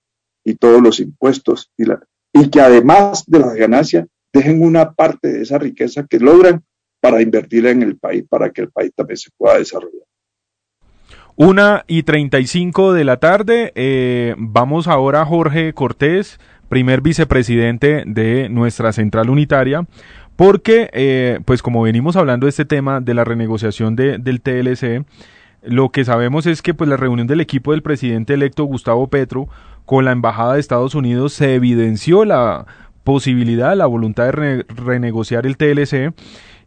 Speaker 9: y todos los impuestos y, la, y que además de las ganancias dejen una parte de esa riqueza que logran para invertirla en el país, para que el país también se pueda desarrollar.
Speaker 4: Una y treinta y cinco de la tarde, eh, vamos ahora Jorge Cortés, primer vicepresidente de nuestra central unitaria, porque, eh, pues como venimos hablando de este tema de la renegociación de, del TLC, lo que sabemos es que pues la reunión del equipo del presidente electo Gustavo Petro con la embajada de Estados Unidos se evidenció la posibilidad, la voluntad de renegociar el TLC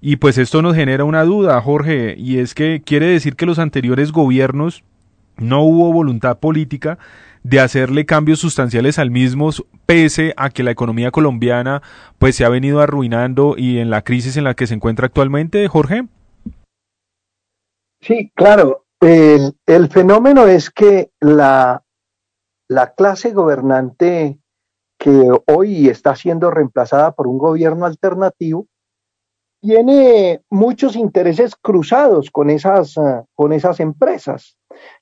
Speaker 4: y pues esto nos genera una duda, Jorge, y es que quiere decir que los anteriores gobiernos no hubo voluntad política de hacerle cambios sustanciales al mismo pese a que la economía colombiana pues se ha venido arruinando y en la crisis en la que se encuentra actualmente, Jorge.
Speaker 10: Sí, claro. El, el fenómeno es que la, la clase gobernante que hoy está siendo reemplazada por un gobierno alternativo tiene muchos intereses cruzados con esas, con esas empresas.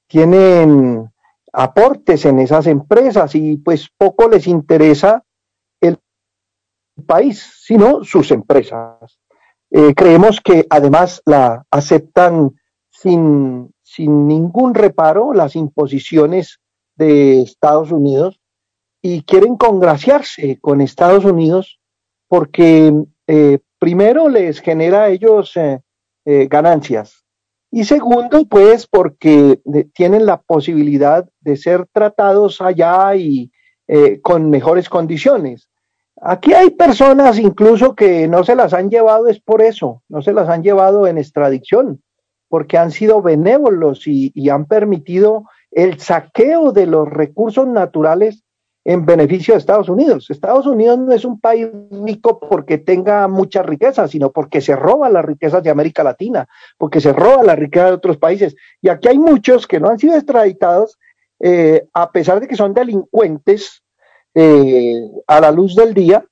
Speaker 10: Tienen aportes en esas empresas y pues poco les interesa el país, sino sus empresas. Eh, creemos que además la aceptan sin, sin ningún reparo las imposiciones de Estados Unidos y quieren congraciarse con Estados Unidos porque eh, primero les genera a ellos eh, ganancias y segundo pues porque tienen la posibilidad de ser tratados allá y con mejores condiciones. Aquí hay personas incluso que no se las han llevado es por eso, no se las han llevado en extradición, porque han sido benévolos y, y han permitido el saqueo de los recursos naturales en beneficio de Estados Unidos. Estados Unidos no es un país rico porque tenga mucha riqueza, sino porque se roba las riquezas de América Latina, porque se roba la riqueza de otros países. Y aquí hay muchos que no han sido extraditados, eh, a pesar de que son delincuentes eh, a la luz del día,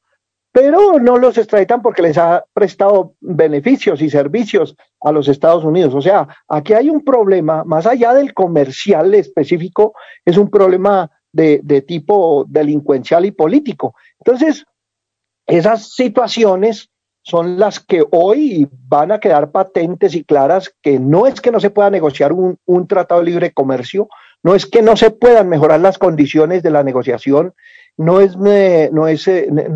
Speaker 10: pero no los extraditan porque les ha prestado beneficios y servicios a los Estados Unidos. O sea, aquí hay un problema, más allá del comercial específico, es un problema de, tipo delincuencial y político. Entonces, esas situaciones son las que hoy van a quedar patentes y claras que no es que no se pueda negociar un, un, tratado de libre comercio, no es que no se puedan mejorar las condiciones de la negociación, no es, no es, no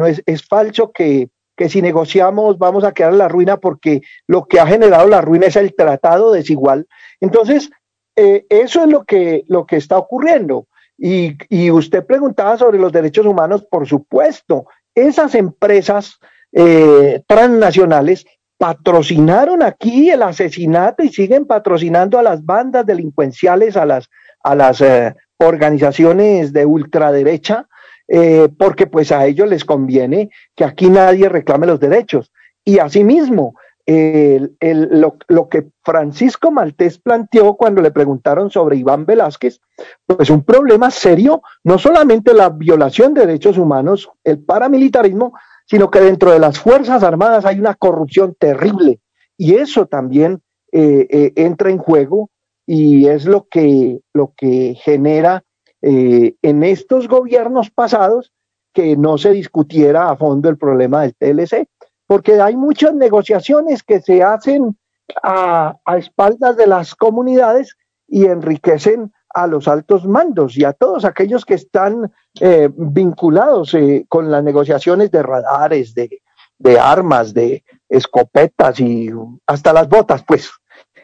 Speaker 10: es, es falso que, que si negociamos vamos a quedar en la ruina porque lo que ha generado la ruina es el tratado desigual. Entonces, eh, eso es lo que, lo que está ocurriendo. Y, usted preguntaba sobre los derechos humanos, por supuesto, esas empresas eh, transnacionales patrocinaron aquí el asesinato y siguen patrocinando a las bandas delincuenciales, a las, a las eh, organizaciones de ultraderecha, eh, porque pues a ellos les conviene que aquí nadie reclame los derechos. Y asimismo, el, lo, lo, que Francisco Maltés planteó cuando le preguntaron sobre Iván Velázquez, pues un problema serio, no solamente la violación de derechos humanos, el paramilitarismo, sino que dentro de las Fuerzas Armadas hay una corrupción terrible. Y eso también eh, eh, entra en juego y es lo que, lo que genera eh, en estos gobiernos pasados que no se discutiera a fondo el problema del TLC, porque hay muchas negociaciones que se hacen a, espaldas de las comunidades y enriquecen a los altos mandos y a todos aquellos que están eh, vinculados eh, con las negociaciones de radares, de, armas, de escopetas y hasta las botas, pues.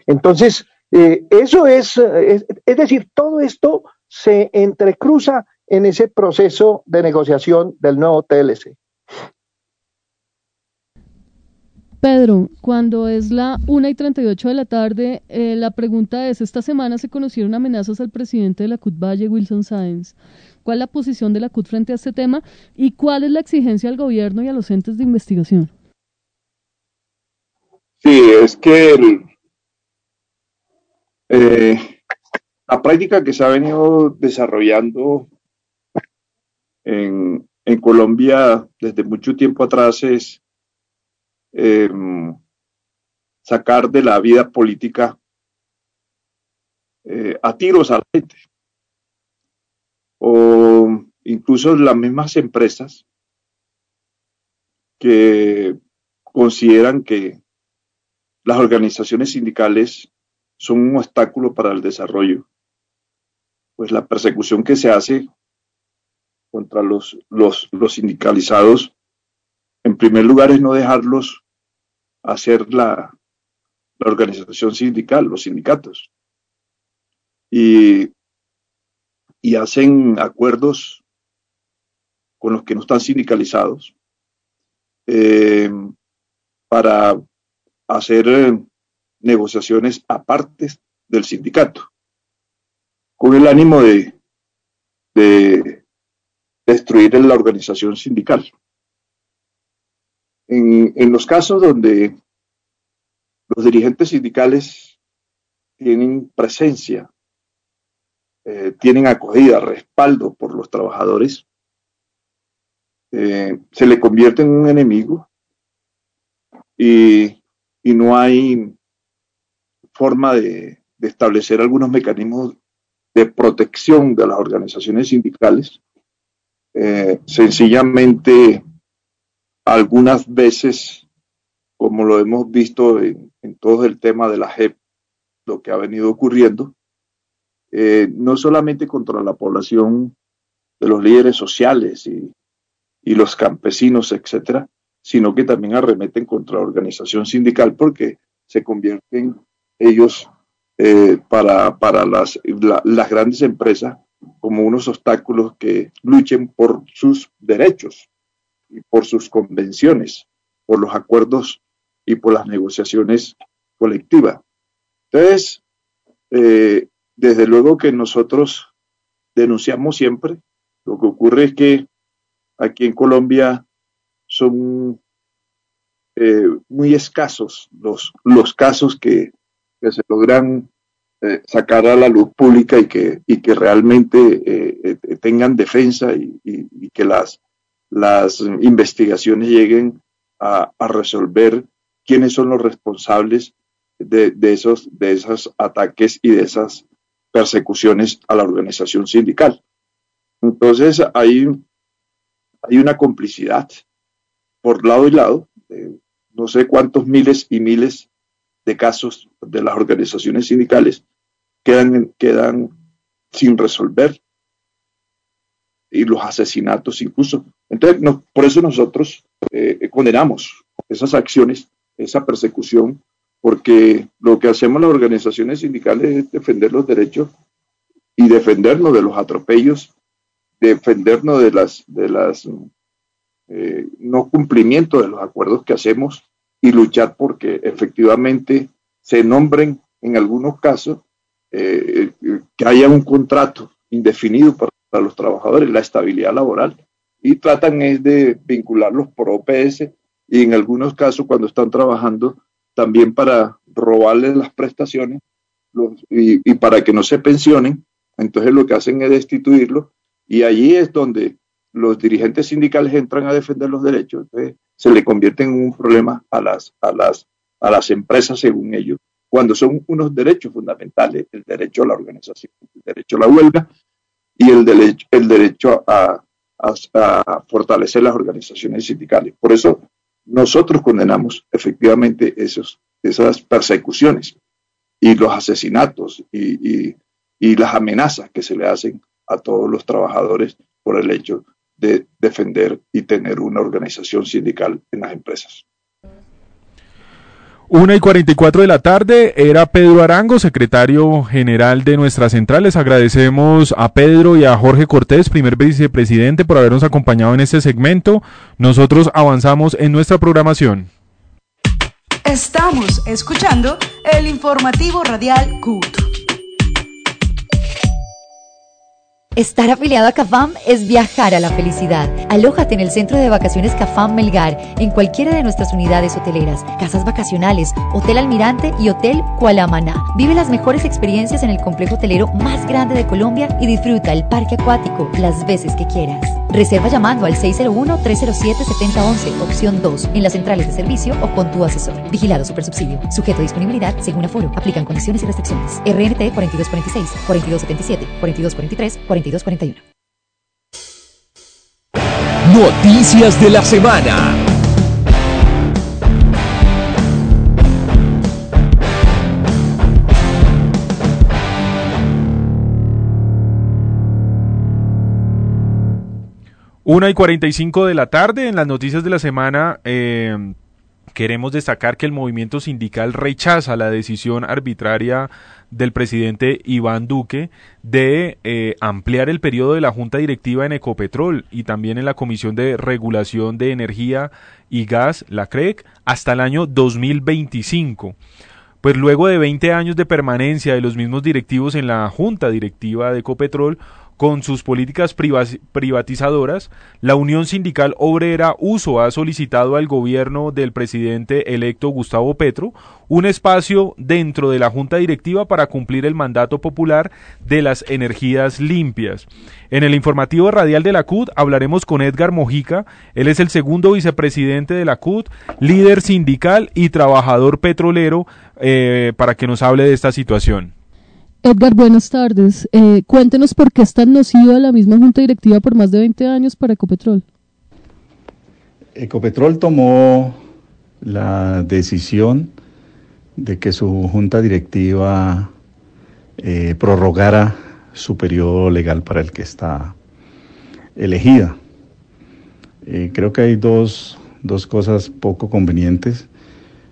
Speaker 10: Entonces, eh, eso es, es, es decir, todo esto se entrecruza en ese proceso de negociación del nuevo TLC.
Speaker 2: Pedro, cuando es la 1 y 38 de la tarde, eh, la pregunta es, esta semana se conocieron amenazas al presidente de la CUT Valle, Wilson Sáenz. ¿Cuál es la posición de la CUT frente a este tema y cuál es la exigencia al gobierno y a los entes de investigación?
Speaker 9: Sí, es que eh, la práctica que se ha venido desarrollando en Colombia desde mucho tiempo atrás es eh, sacar de la vida política eh, a tiros a la gente. O incluso las mismas empresas que consideran que las organizaciones sindicales son un obstáculo para el desarrollo pues la persecución que se hace contra los, los, los sindicalizados, en primer lugar es no dejarlos hacer la, la organización sindical, los sindicatos. y, y hacen acuerdos con los que no están sindicalizados eh, para hacer eh, negociaciones aparte del sindicato, con el ánimo de, de destruir la organización sindical. En, los casos donde los dirigentes sindicales tienen presencia, eh, tienen acogida, respaldo por los trabajadores, eh, se le convierte en un enemigo y, no hay forma de, de, establecer algunos mecanismos de protección de las organizaciones sindicales. Eh, sencillamente, algunas veces, como lo hemos visto en, en todo el tema de la JEP, lo que ha venido ocurriendo, eh, no solamente contra la población de los líderes sociales y, los campesinos, etcétera, sino que también arremeten contra la organización sindical porque se convierten ellos eh, para, para las, la, las grandes empresas como unos obstáculos que luchen por sus derechos y por sus convenciones, por los acuerdos y por las negociaciones colectivas. Entonces, eh, desde luego que nosotros denunciamos siempre. Lo que ocurre es que aquí en Colombia son eh, muy escasos los, los casos que, que se logran eh, sacar a la luz pública y que, y que realmente eh, tengan defensa y, y, que las, las investigaciones lleguen a, resolver quiénes son los responsables de, de, esos, de esos ataques y de esas persecuciones a la organización sindical. Entonces, hay, hay una complicidad por lado y lado, no sé cuántos miles y miles de casos de las organizaciones sindicales quedan, quedan sin resolver y los asesinatos incluso. Entonces, no, por eso nosotros eh, condenamos esas acciones, esa persecución, porque lo que hacemos las organizaciones sindicales es defender los derechos y defendernos de los atropellos, defendernos de las, de las eh, no cumplimientos de los acuerdos que hacemos y luchar porque efectivamente se nombren en algunos casos eh, que haya un contrato indefinido para, para, los trabajadores, la estabilidad laboral, y tratan es de vincularlos por OPS y en algunos casos cuando están trabajando también para robarles las prestaciones y, y, para que no se pensionen, entonces lo que hacen es destituirlos y allí es donde los dirigentes sindicales entran a defender los derechos, entonces se le convierte en un problema a las, a las, a las empresas según ellos cuando son unos derechos fundamentales, el derecho a la organización, el derecho a la huelga y el derecho, el derecho a, fortalecer las organizaciones sindicales. Por eso nosotros condenamos efectivamente esos, esas persecuciones y los asesinatos y, y, y las amenazas que se le hacen a todos los trabajadores por el hecho de defender y tener una organización sindical en las empresas.
Speaker 4: Una y 44 de la tarde era Pedro Arango, secretario general de nuestras centrales. Agradecemos a Pedro y a Jorge Cortés, primer vicepresidente, por habernos acompañado en este segmento. Nosotros avanzamos en nuestra programación.
Speaker 7: Estamos escuchando el informativo radial CUT.
Speaker 3: Estar afiliado a CAFAM es viajar a la felicidad. Alójate en el centro de vacaciones CAFAM Melgar, en cualquiera de nuestras unidades hoteleras, casas vacacionales, Hotel Almirante y Hotel Cualamaná. Vive las mejores experiencias en el complejo hotelero más grande de Colombia y disfruta el parque acuático las veces que quieras. Reserva llamando al 601-307-7011, opción 2, en las centrales de servicio o con tu asesor. Vigilado Supersubsidio. Sujeto a disponibilidad según aforo. Aplican condiciones y restricciones. RNT 4246, 4277, 4243, 4241.
Speaker 6: Noticias de la semana.
Speaker 4: Una y 45 de la tarde en las noticias de la semana. Eh, queremos destacar que el movimiento sindical rechaza la decisión arbitraria del presidente Iván Duque de eh, ampliar el periodo de la Junta Directiva en Ecopetrol y también en la Comisión de Regulación de Energía y Gas, la CREC, hasta el año 2025. Pues luego de 20 años de permanencia de los mismos directivos en la Junta Directiva de Ecopetrol, con sus políticas privatizadoras, la Unión Sindical Obrera Uso ha solicitado al gobierno del presidente electo Gustavo Petro un espacio dentro de la Junta Directiva para cumplir el mandato popular de las energías limpias. En el informativo radial de la CUT hablaremos con Edgar Mojica, él es el segundo vicepresidente de la CUT, líder sindical y trabajador petrolero, eh, para que nos hable de esta situación.
Speaker 2: Edgar, buenas tardes. Eh, cuéntenos por qué es tan nociva la misma junta directiva por más de 20 años para Ecopetrol.
Speaker 11: Ecopetrol tomó la decisión de que su junta directiva eh, prorrogara su periodo legal para el que está elegida. Eh, creo que hay dos, dos cosas poco convenientes.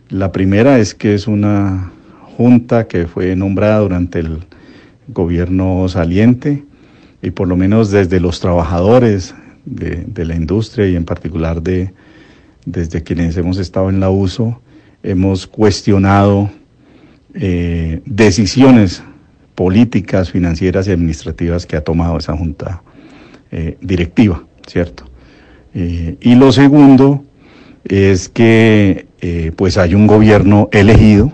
Speaker 11: La primera es que es una junta que fue nombrada durante el gobierno saliente y por lo menos desde los trabajadores de, la industria y en particular de desde quienes hemos estado en la uso, hemos cuestionado eh, decisiones políticas, financieras y administrativas que ha tomado esa junta eh, directiva, ¿cierto? Eh, y lo segundo es que pues hay un gobierno elegido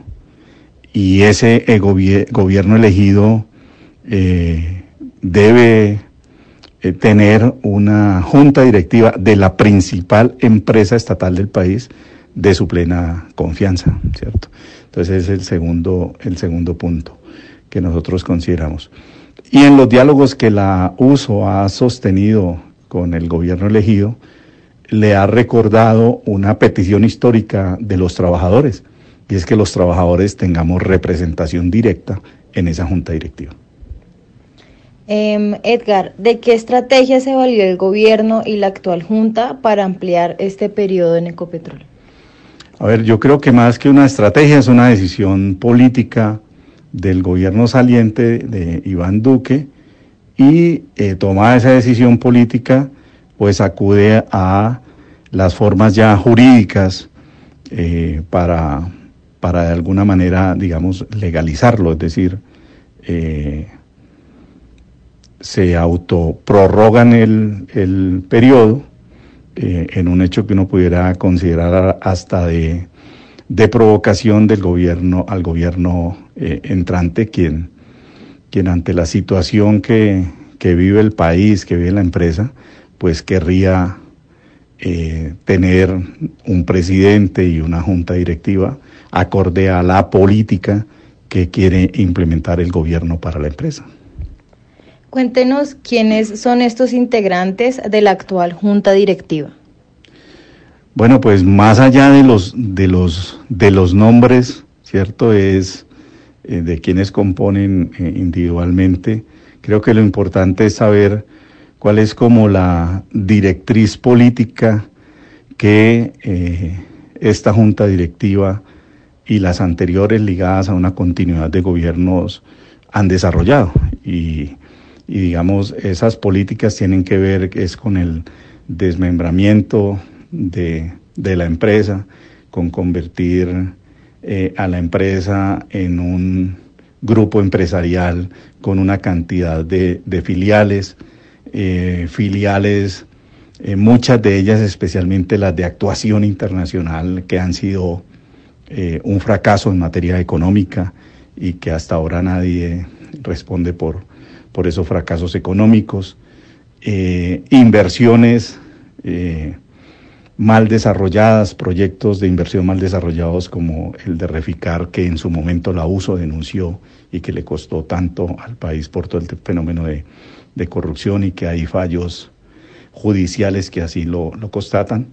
Speaker 11: y ese eh, gobierno elegido eh, debe eh, tener una junta directiva de la principal empresa estatal del país de su plena confianza, ¿cierto? Entonces es el segundo, el segundo punto que nosotros consideramos. Y en los diálogos que la USO ha sostenido con el gobierno elegido, le ha recordado una petición histórica de los trabajadores y es que los trabajadores tengamos representación directa en esa junta directiva.
Speaker 12: Em, Edgar, ¿de qué estrategia se valió el gobierno y la actual junta para ampliar este periodo en Ecopetrol?
Speaker 11: A ver, yo creo que más que una estrategia es una decisión política del gobierno saliente de Iván Duque y eh, tomada esa decisión política, pues acude a las formas ya jurídicas eh, para para de alguna manera, digamos, legalizarlo, es decir, eh, se autoprorrogan el, el periodo eh, en un hecho que uno pudiera considerar hasta de, provocación del gobierno al gobierno eh, entrante, quien, quien ante la situación que, que, vive el país, que vive la empresa, pues querría tener un presidente y una junta directiva acorde a la política que quiere implementar el gobierno para la empresa.
Speaker 12: Cuéntenos quiénes son estos integrantes de la actual junta directiva.
Speaker 11: Bueno, pues más allá de los de los de los nombres, cierto, es eh, de quienes componen eh, individualmente. Creo que lo importante es saber cuál es como la directriz política que eh, esta junta directiva y las anteriores ligadas a una continuidad de gobiernos han desarrollado. Y, digamos, esas políticas tienen que ver es con el desmembramiento de, la empresa, con convertir eh, a la empresa en un grupo empresarial con una cantidad de, filiales, eh, filiales, eh, muchas de ellas especialmente las de actuación internacional que han sido eh, un fracaso en materia económica y que hasta ahora nadie responde por, por esos fracasos económicos, inversiones mal desarrolladas, proyectos de inversión mal desarrollados como el de Reficar, que en su momento la USO denunció y que le costó tanto al país por todo el fenómeno de, corrupción y que hay fallos judiciales que así lo, lo constatan.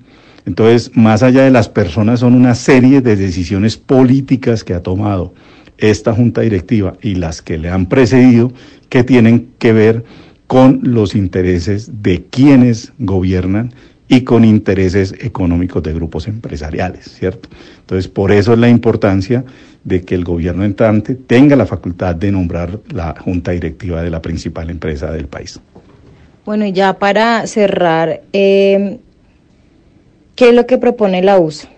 Speaker 11: Entonces, más allá de las personas, son una serie de decisiones políticas que ha tomado esta junta directiva y las que le han precedido que tienen que ver con los intereses de quienes gobiernan y con intereses económicos de grupos empresariales, ¿cierto? Entonces, por eso es la importancia de que el gobierno entrante tenga la facultad de nombrar la junta directiva de la principal empresa del país.
Speaker 12: Bueno, y ya para cerrar, eh, ¿qué es lo que propone la USA?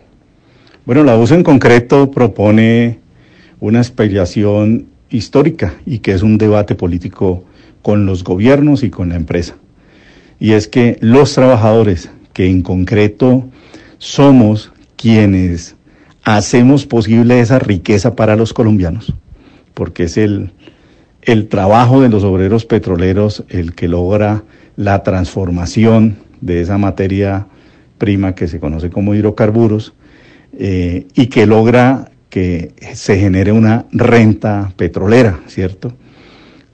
Speaker 11: Bueno, la USA en concreto propone una aspiración histórica y que es un debate político con los gobiernos y con la empresa. Y es que los trabajadores, que en concreto somos quienes hacemos posible esa riqueza para los colombianos, porque es el, el trabajo de los obreros petroleros el que logra la transformación de esa materia prima que se conoce como hidrocarburos eh, y que logra que se genere una renta petrolera, ¿cierto?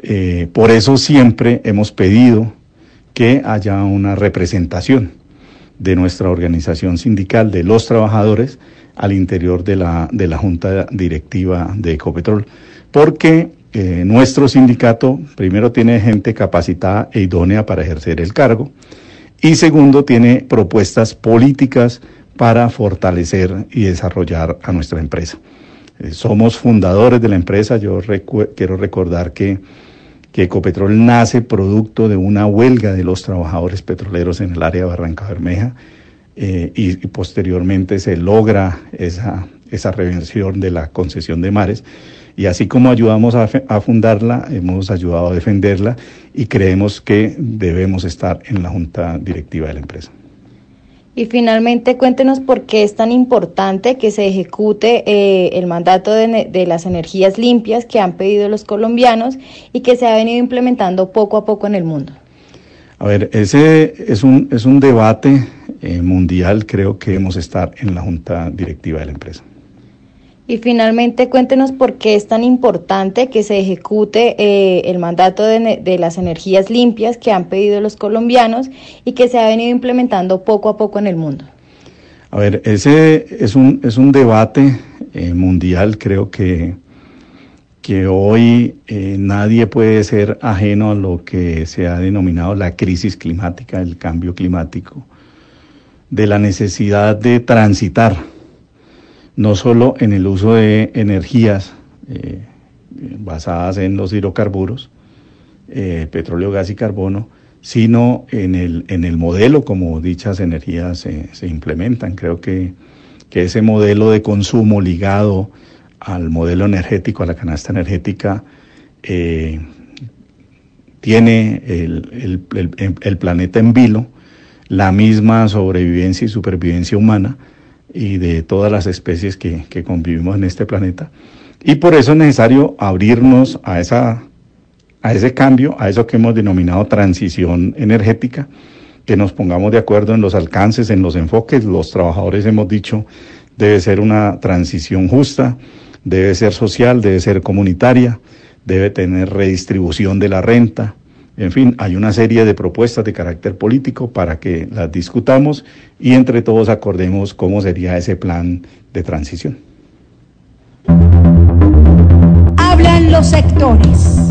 Speaker 11: Eh, por eso siempre hemos pedido que haya una representación de nuestra organización sindical, de los trabajadores, al interior de la, de la Junta Directiva de Ecopetrol, porque eh, nuestro sindicato primero tiene gente capacitada e idónea para ejercer el cargo y segundo tiene propuestas políticas para fortalecer y desarrollar a nuestra empresa. Eh, somos fundadores de la empresa, yo quiero recordar que, que Ecopetrol nace producto de una huelga de los trabajadores petroleros en el área de Barranca Bermeja eh, y, posteriormente se logra esa, esa revención de la concesión de mares y así como ayudamos a, fundarla, hemos ayudado a defenderla y creemos que debemos estar en la junta directiva de la empresa.
Speaker 12: Y finalmente cuéntenos por qué es tan importante que se ejecute eh, el mandato de, de, las energías limpias que han pedido los colombianos y que se ha venido implementando poco a poco en el mundo.
Speaker 11: A ver, ese es un, es un debate eh, mundial, creo que debemos estar en la junta directiva de la empresa.
Speaker 12: Y finalmente, cuéntenos por qué es tan importante que se ejecute eh, el mandato de, las energías limpias que han pedido los colombianos y que se ha venido implementando poco a poco en el mundo.
Speaker 11: A ver, ese es un, es un debate eh, mundial, creo que, que hoy eh, nadie puede ser ajeno a lo que se ha denominado la crisis climática, el cambio climático, de la necesidad de transitar no solo en el uso de energías eh, basadas en los hidrocarburos, eh, petróleo, gas y carbono, sino en el, en el modelo como dichas energías se, implementan. Creo que, que, ese modelo de consumo ligado al modelo energético, a la canasta energética, eh, tiene el, el planeta en vilo, la misma sobrevivencia y supervivencia humana, y de todas las especies que, que, convivimos en este planeta. Y por eso es necesario abrirnos a, esa, a ese cambio, a eso que hemos denominado transición energética, que nos pongamos de acuerdo en los alcances, en los enfoques. Los trabajadores hemos dicho, debe ser una transición justa, debe ser social, debe ser comunitaria, debe tener redistribución de la renta, en fin, hay una serie de propuestas de carácter político para que las discutamos y entre todos acordemos cómo sería ese plan de transición.
Speaker 7: Hablan los sectores.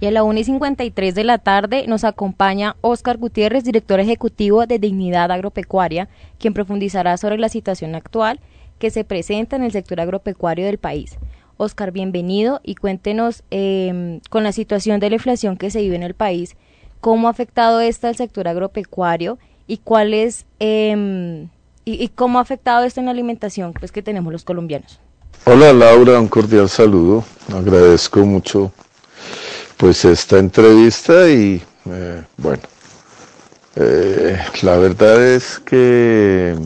Speaker 13: Y a la 1 y 53 de la tarde nos acompaña Óscar Gutiérrez, director ejecutivo de Dignidad Agropecuaria, quien profundizará sobre la situación actual que se presenta en el sector agropecuario del país. Oscar, bienvenido y cuéntenos eh, con la situación de la inflación que se vive en el país, cómo ha afectado esta al sector agropecuario y cuál es y, y, cómo ha afectado esto en la alimentación pues, que tenemos los colombianos.
Speaker 14: Hola Laura, un cordial saludo. Agradezco mucho pues esta entrevista y eh, bueno, eh, la verdad es que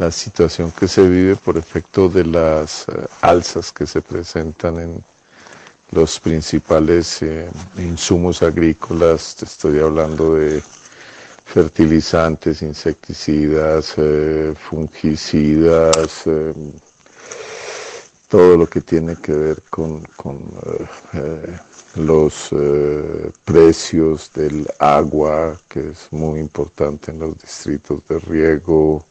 Speaker 14: la situación que se vive por efecto de las uh, alzas que se presentan en los principales eh, insumos agrícolas, te estoy hablando de fertilizantes, insecticidas, eh, fungicidas, eh, todo lo que tiene que ver con, eh, los precios del agua, que es muy importante en los distritos de riego,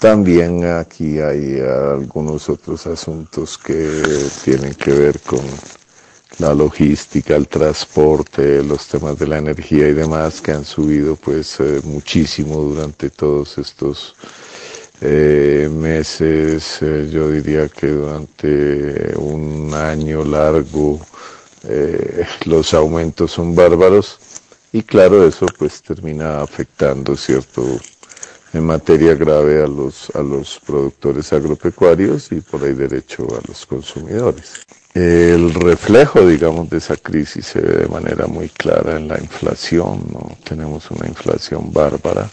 Speaker 14: también aquí hay algunos otros asuntos que tienen que ver con la logística, el transporte, los temas de la energía y demás que han subido pues eh, muchísimo durante todos estos eh, meses, eh, yo diría que durante un año largo los aumentos son bárbaros. Y claro eso pues termina afectando cierto en materia grave a los a los productores agropecuarios y por ahí derecho a los consumidores. El reflejo, digamos, de esa crisis se ve de manera muy clara en la inflación, ¿no? Tenemos una inflación bárbara,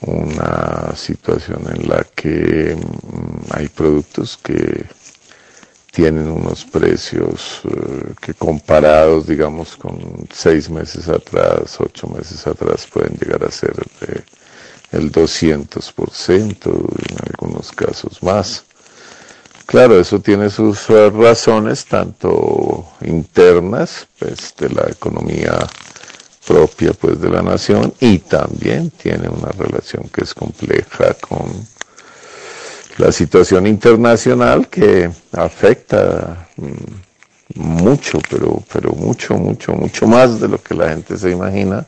Speaker 14: una situación en la que mm, hay productos que tienen unos precios eh, que comparados, digamos, con seis meses atrás, ocho meses atrás, pueden llegar a ser el 200%, en algunos casos más. Claro, eso tiene sus razones, tanto internas, pues, de la economía propia, pues, de la nación, y también tiene una relación que es compleja con la situación internacional que afecta mm, mucho, pero, pero mucho, mucho, mucho más de lo que la gente se imagina,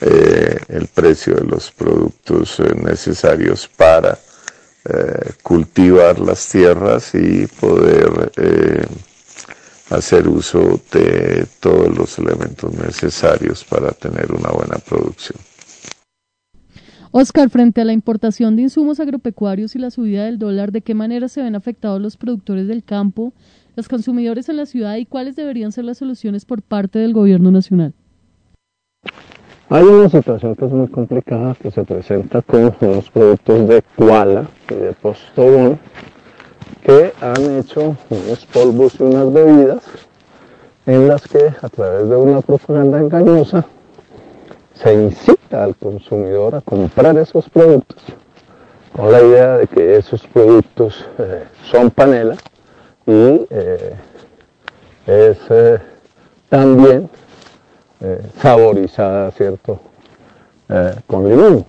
Speaker 14: eh, el precio de los productos eh, necesarios para eh, cultivar las tierras y poder eh, hacer uso de todos los elementos necesarios para tener una buena producción.
Speaker 2: Oscar, frente a la importación de insumos agropecuarios y la subida del dólar, ¿de qué manera se ven afectados los productores del campo, los consumidores en la ciudad y cuáles deberían ser las soluciones por parte del gobierno nacional?
Speaker 15: Hay una situación que es muy complicada que se presenta con los productos de Kuala y de Postobón que han hecho unos polvos y unas bebidas en las que a través de una propaganda engañosa se incita al consumidor a comprar esos productos con la idea de que esos productos eh, son panela y eh, es eh, también eh, saborizada, ¿cierto? Eh, con limón.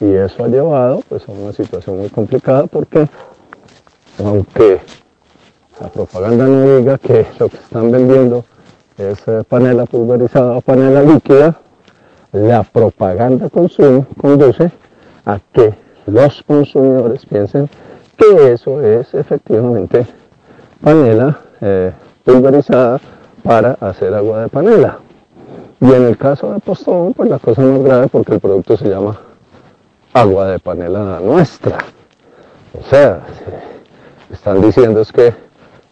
Speaker 15: Y eso ha llevado pues, a una situación muy complicada porque aunque la propaganda no diga que lo que están vendiendo es eh, panela pulverizada o panela líquida, la propaganda conduce a que los consumidores piensen que eso es efectivamente panela pulverizada para hacer agua de panela. Y en el caso de Postón, pues la cosa más grave porque el producto se llama agua de panela nuestra. O sea, están diciendo es que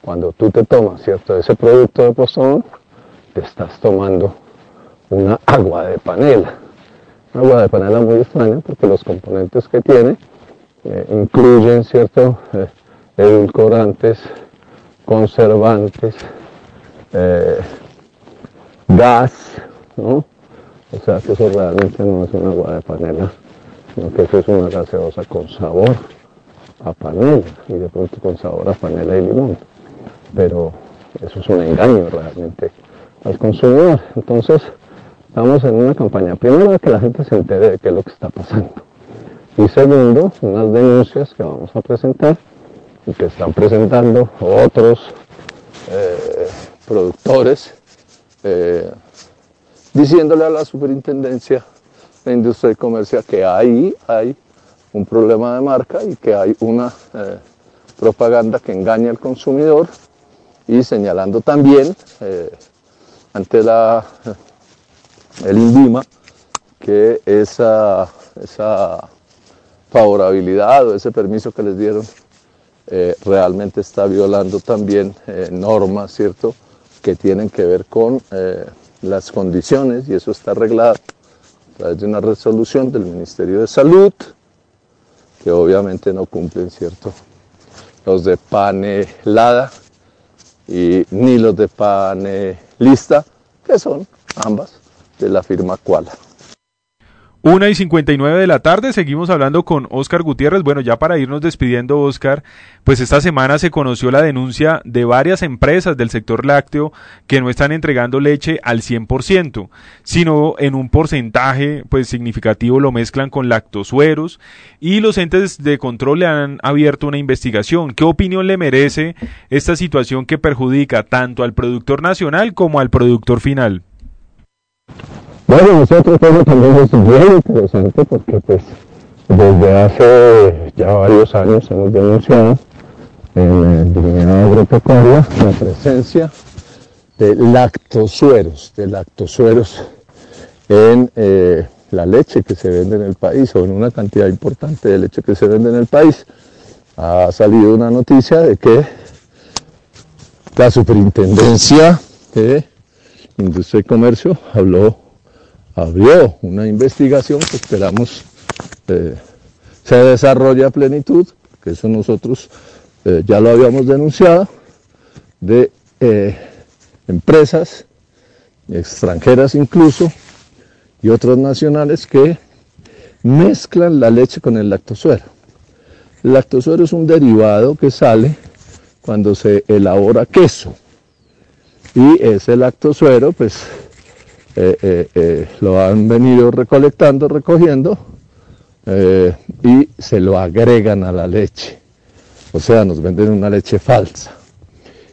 Speaker 15: cuando tú te tomas, ¿cierto? Ese producto de Postón, te estás tomando una agua de panela. agua de panela muy extraña porque los componentes que tiene eh, incluyen, ¿cierto? Eh, edulcorantes, conservantes, eh, gas, ¿no? O sea que eso realmente no es una agua de panela, sino que eso es una gaseosa con sabor a panela y de pronto con sabor a panela y limón. Pero eso es un engaño realmente al consumidor. Entonces, estamos en una campaña, primero que la gente se entere de qué es lo que está pasando. Y segundo, unas denuncias que vamos a presentar y que están presentando otros eh, productores eh, diciéndole a la superintendencia de industria y comercio que ahí hay un problema de marca y que hay una eh, propaganda que engaña al consumidor y señalando también eh, ante la, el INVIMA que esa, esa favorabilidad o ese permiso que les dieron eh, realmente está violando también normas, ¿cierto?, que tienen que ver con las condiciones, y eso está arreglado a través de una resolución del Ministerio de Salud, que obviamente no cumplen, ¿cierto? Los de panelada y ni los de panelista, que son ambas de la firma Kuala.
Speaker 4: Una y 59 de la tarde, seguimos hablando con Oscar Gutiérrez. Bueno, ya para irnos despidiendo, Oscar, pues esta semana se conoció la denuncia de varias empresas del sector lácteo que no están entregando leche al 100%, sino en un porcentaje pues significativo lo mezclan con lactosueros y los entes de control le han abierto una investigación. ¿Qué opinión le merece esta situación que perjudica tanto al productor nacional como al productor final?
Speaker 16: Bueno, nosotros eso también es bien interesante porque pues desde hace ya varios años hemos denunciado en Dignidad Agropecuaria la presencia de lactosueros, de lactosueros en eh, la leche que se vende en el país o en una cantidad importante de leche que se vende en el país. Ha salido una noticia de que la superintendencia de Industria y Comercio habló abrió una investigación que esperamos eh, se desarrolle a plenitud, que eso nosotros eh, ya lo habíamos denunciado, de eh, empresas extranjeras incluso y otras nacionales que mezclan la leche con el lactosuero. El lactosuero es un derivado que sale cuando se elabora queso y ese lactosuero pues eh, eh, eh, lo han venido recolectando, recogiendo y se lo agregan a la leche. O sea, nos venden una leche falsa.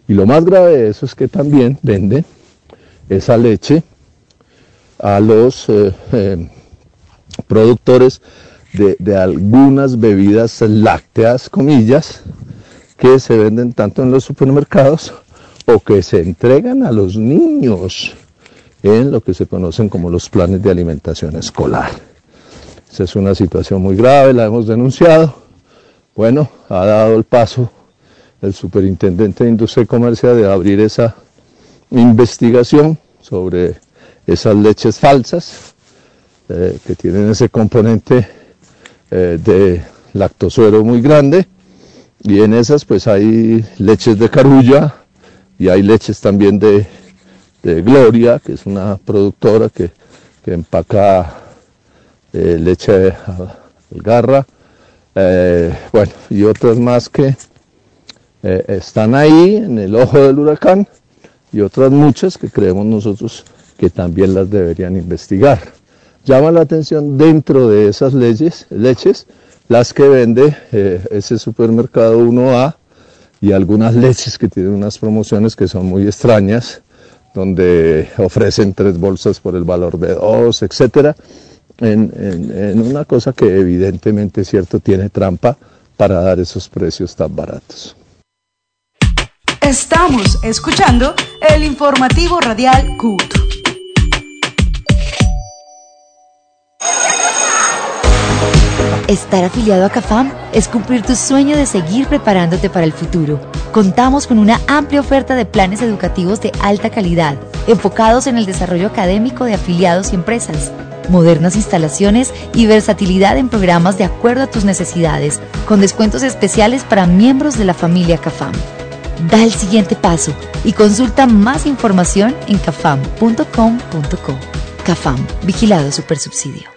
Speaker 16: Y lo más grave de eso es que también venden esa leche a los productores de, de, algunas bebidas lácteas, comillas, que se venden tanto en los supermercados o que se entregan a los niños en lo que se conocen como los planes de alimentación escolar. Esa es una situación muy grave, la hemos denunciado. Bueno, ha dado el paso el superintendente de Industria y Comercio de abrir esa investigación sobre esas leches falsas eh, que tienen ese componente eh, de lactosuero muy grande y en esas pues hay leches de carulla y hay leches también de de Gloria, que es una productora que, empaca eh, leche algarra, eh, bueno, y otras más que eh, están ahí en el ojo del huracán y otras muchas que creemos nosotros que también las deberían investigar. Llama la atención dentro de esas leyes, leches las que vende ese supermercado 1A y algunas leches que tienen unas promociones que son muy extrañas, donde ofrecen tres bolsas por el valor de dos, etcétera, en, una cosa que evidentemente cierto tiene trampa para dar esos precios tan baratos.
Speaker 1: Estamos escuchando el informativo radial CUT.
Speaker 3: Estar afiliado a CAFAM es cumplir tu sueño de seguir preparándote para el futuro. Contamos con una amplia oferta de planes educativos de alta calidad, enfocados en el desarrollo académico de afiliados y empresas, modernas instalaciones y versatilidad en programas de acuerdo a tus necesidades, con descuentos especiales para miembros de la familia CAFAM. Da el siguiente paso y consulta más información en cafam.com.co. CAFAM, Vigilado Supersubsidio.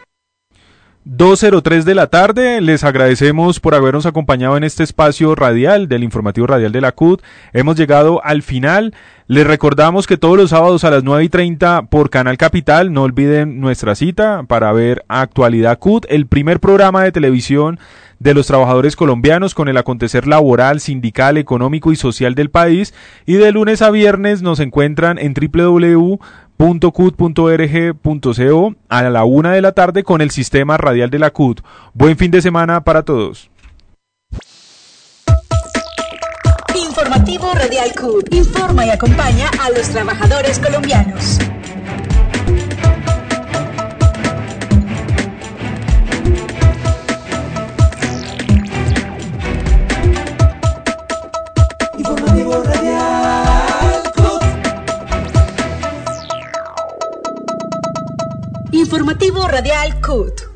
Speaker 4: 2.03 de la tarde. Les agradecemos por habernos acompañado en este espacio radial del informativo radial de la CUT. Hemos llegado al final. Les recordamos que todos los sábados a las 9 y 30 por Canal Capital. No olviden nuestra cita para ver Actualidad CUT, el primer programa de televisión de los trabajadores colombianos con el acontecer laboral, sindical, económico y social del país. Y de lunes a viernes nos encuentran en www .cut.org.co a la una de la tarde con el sistema radial de la CUT. Buen fin de semana para todos.
Speaker 1: Informativo Radial CUT. Informa y acompaña a los trabajadores colombianos. Informativo Radial CUT.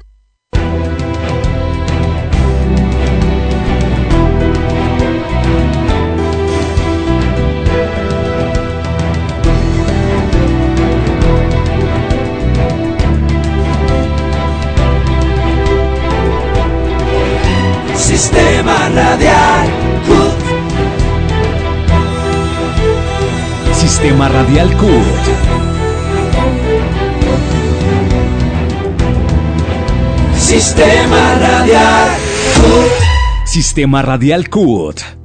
Speaker 5: Sistema Radial CUT.
Speaker 6: Sistema Radial CUT
Speaker 5: Sistema Radial CUT.
Speaker 6: Sistema Radial CUT.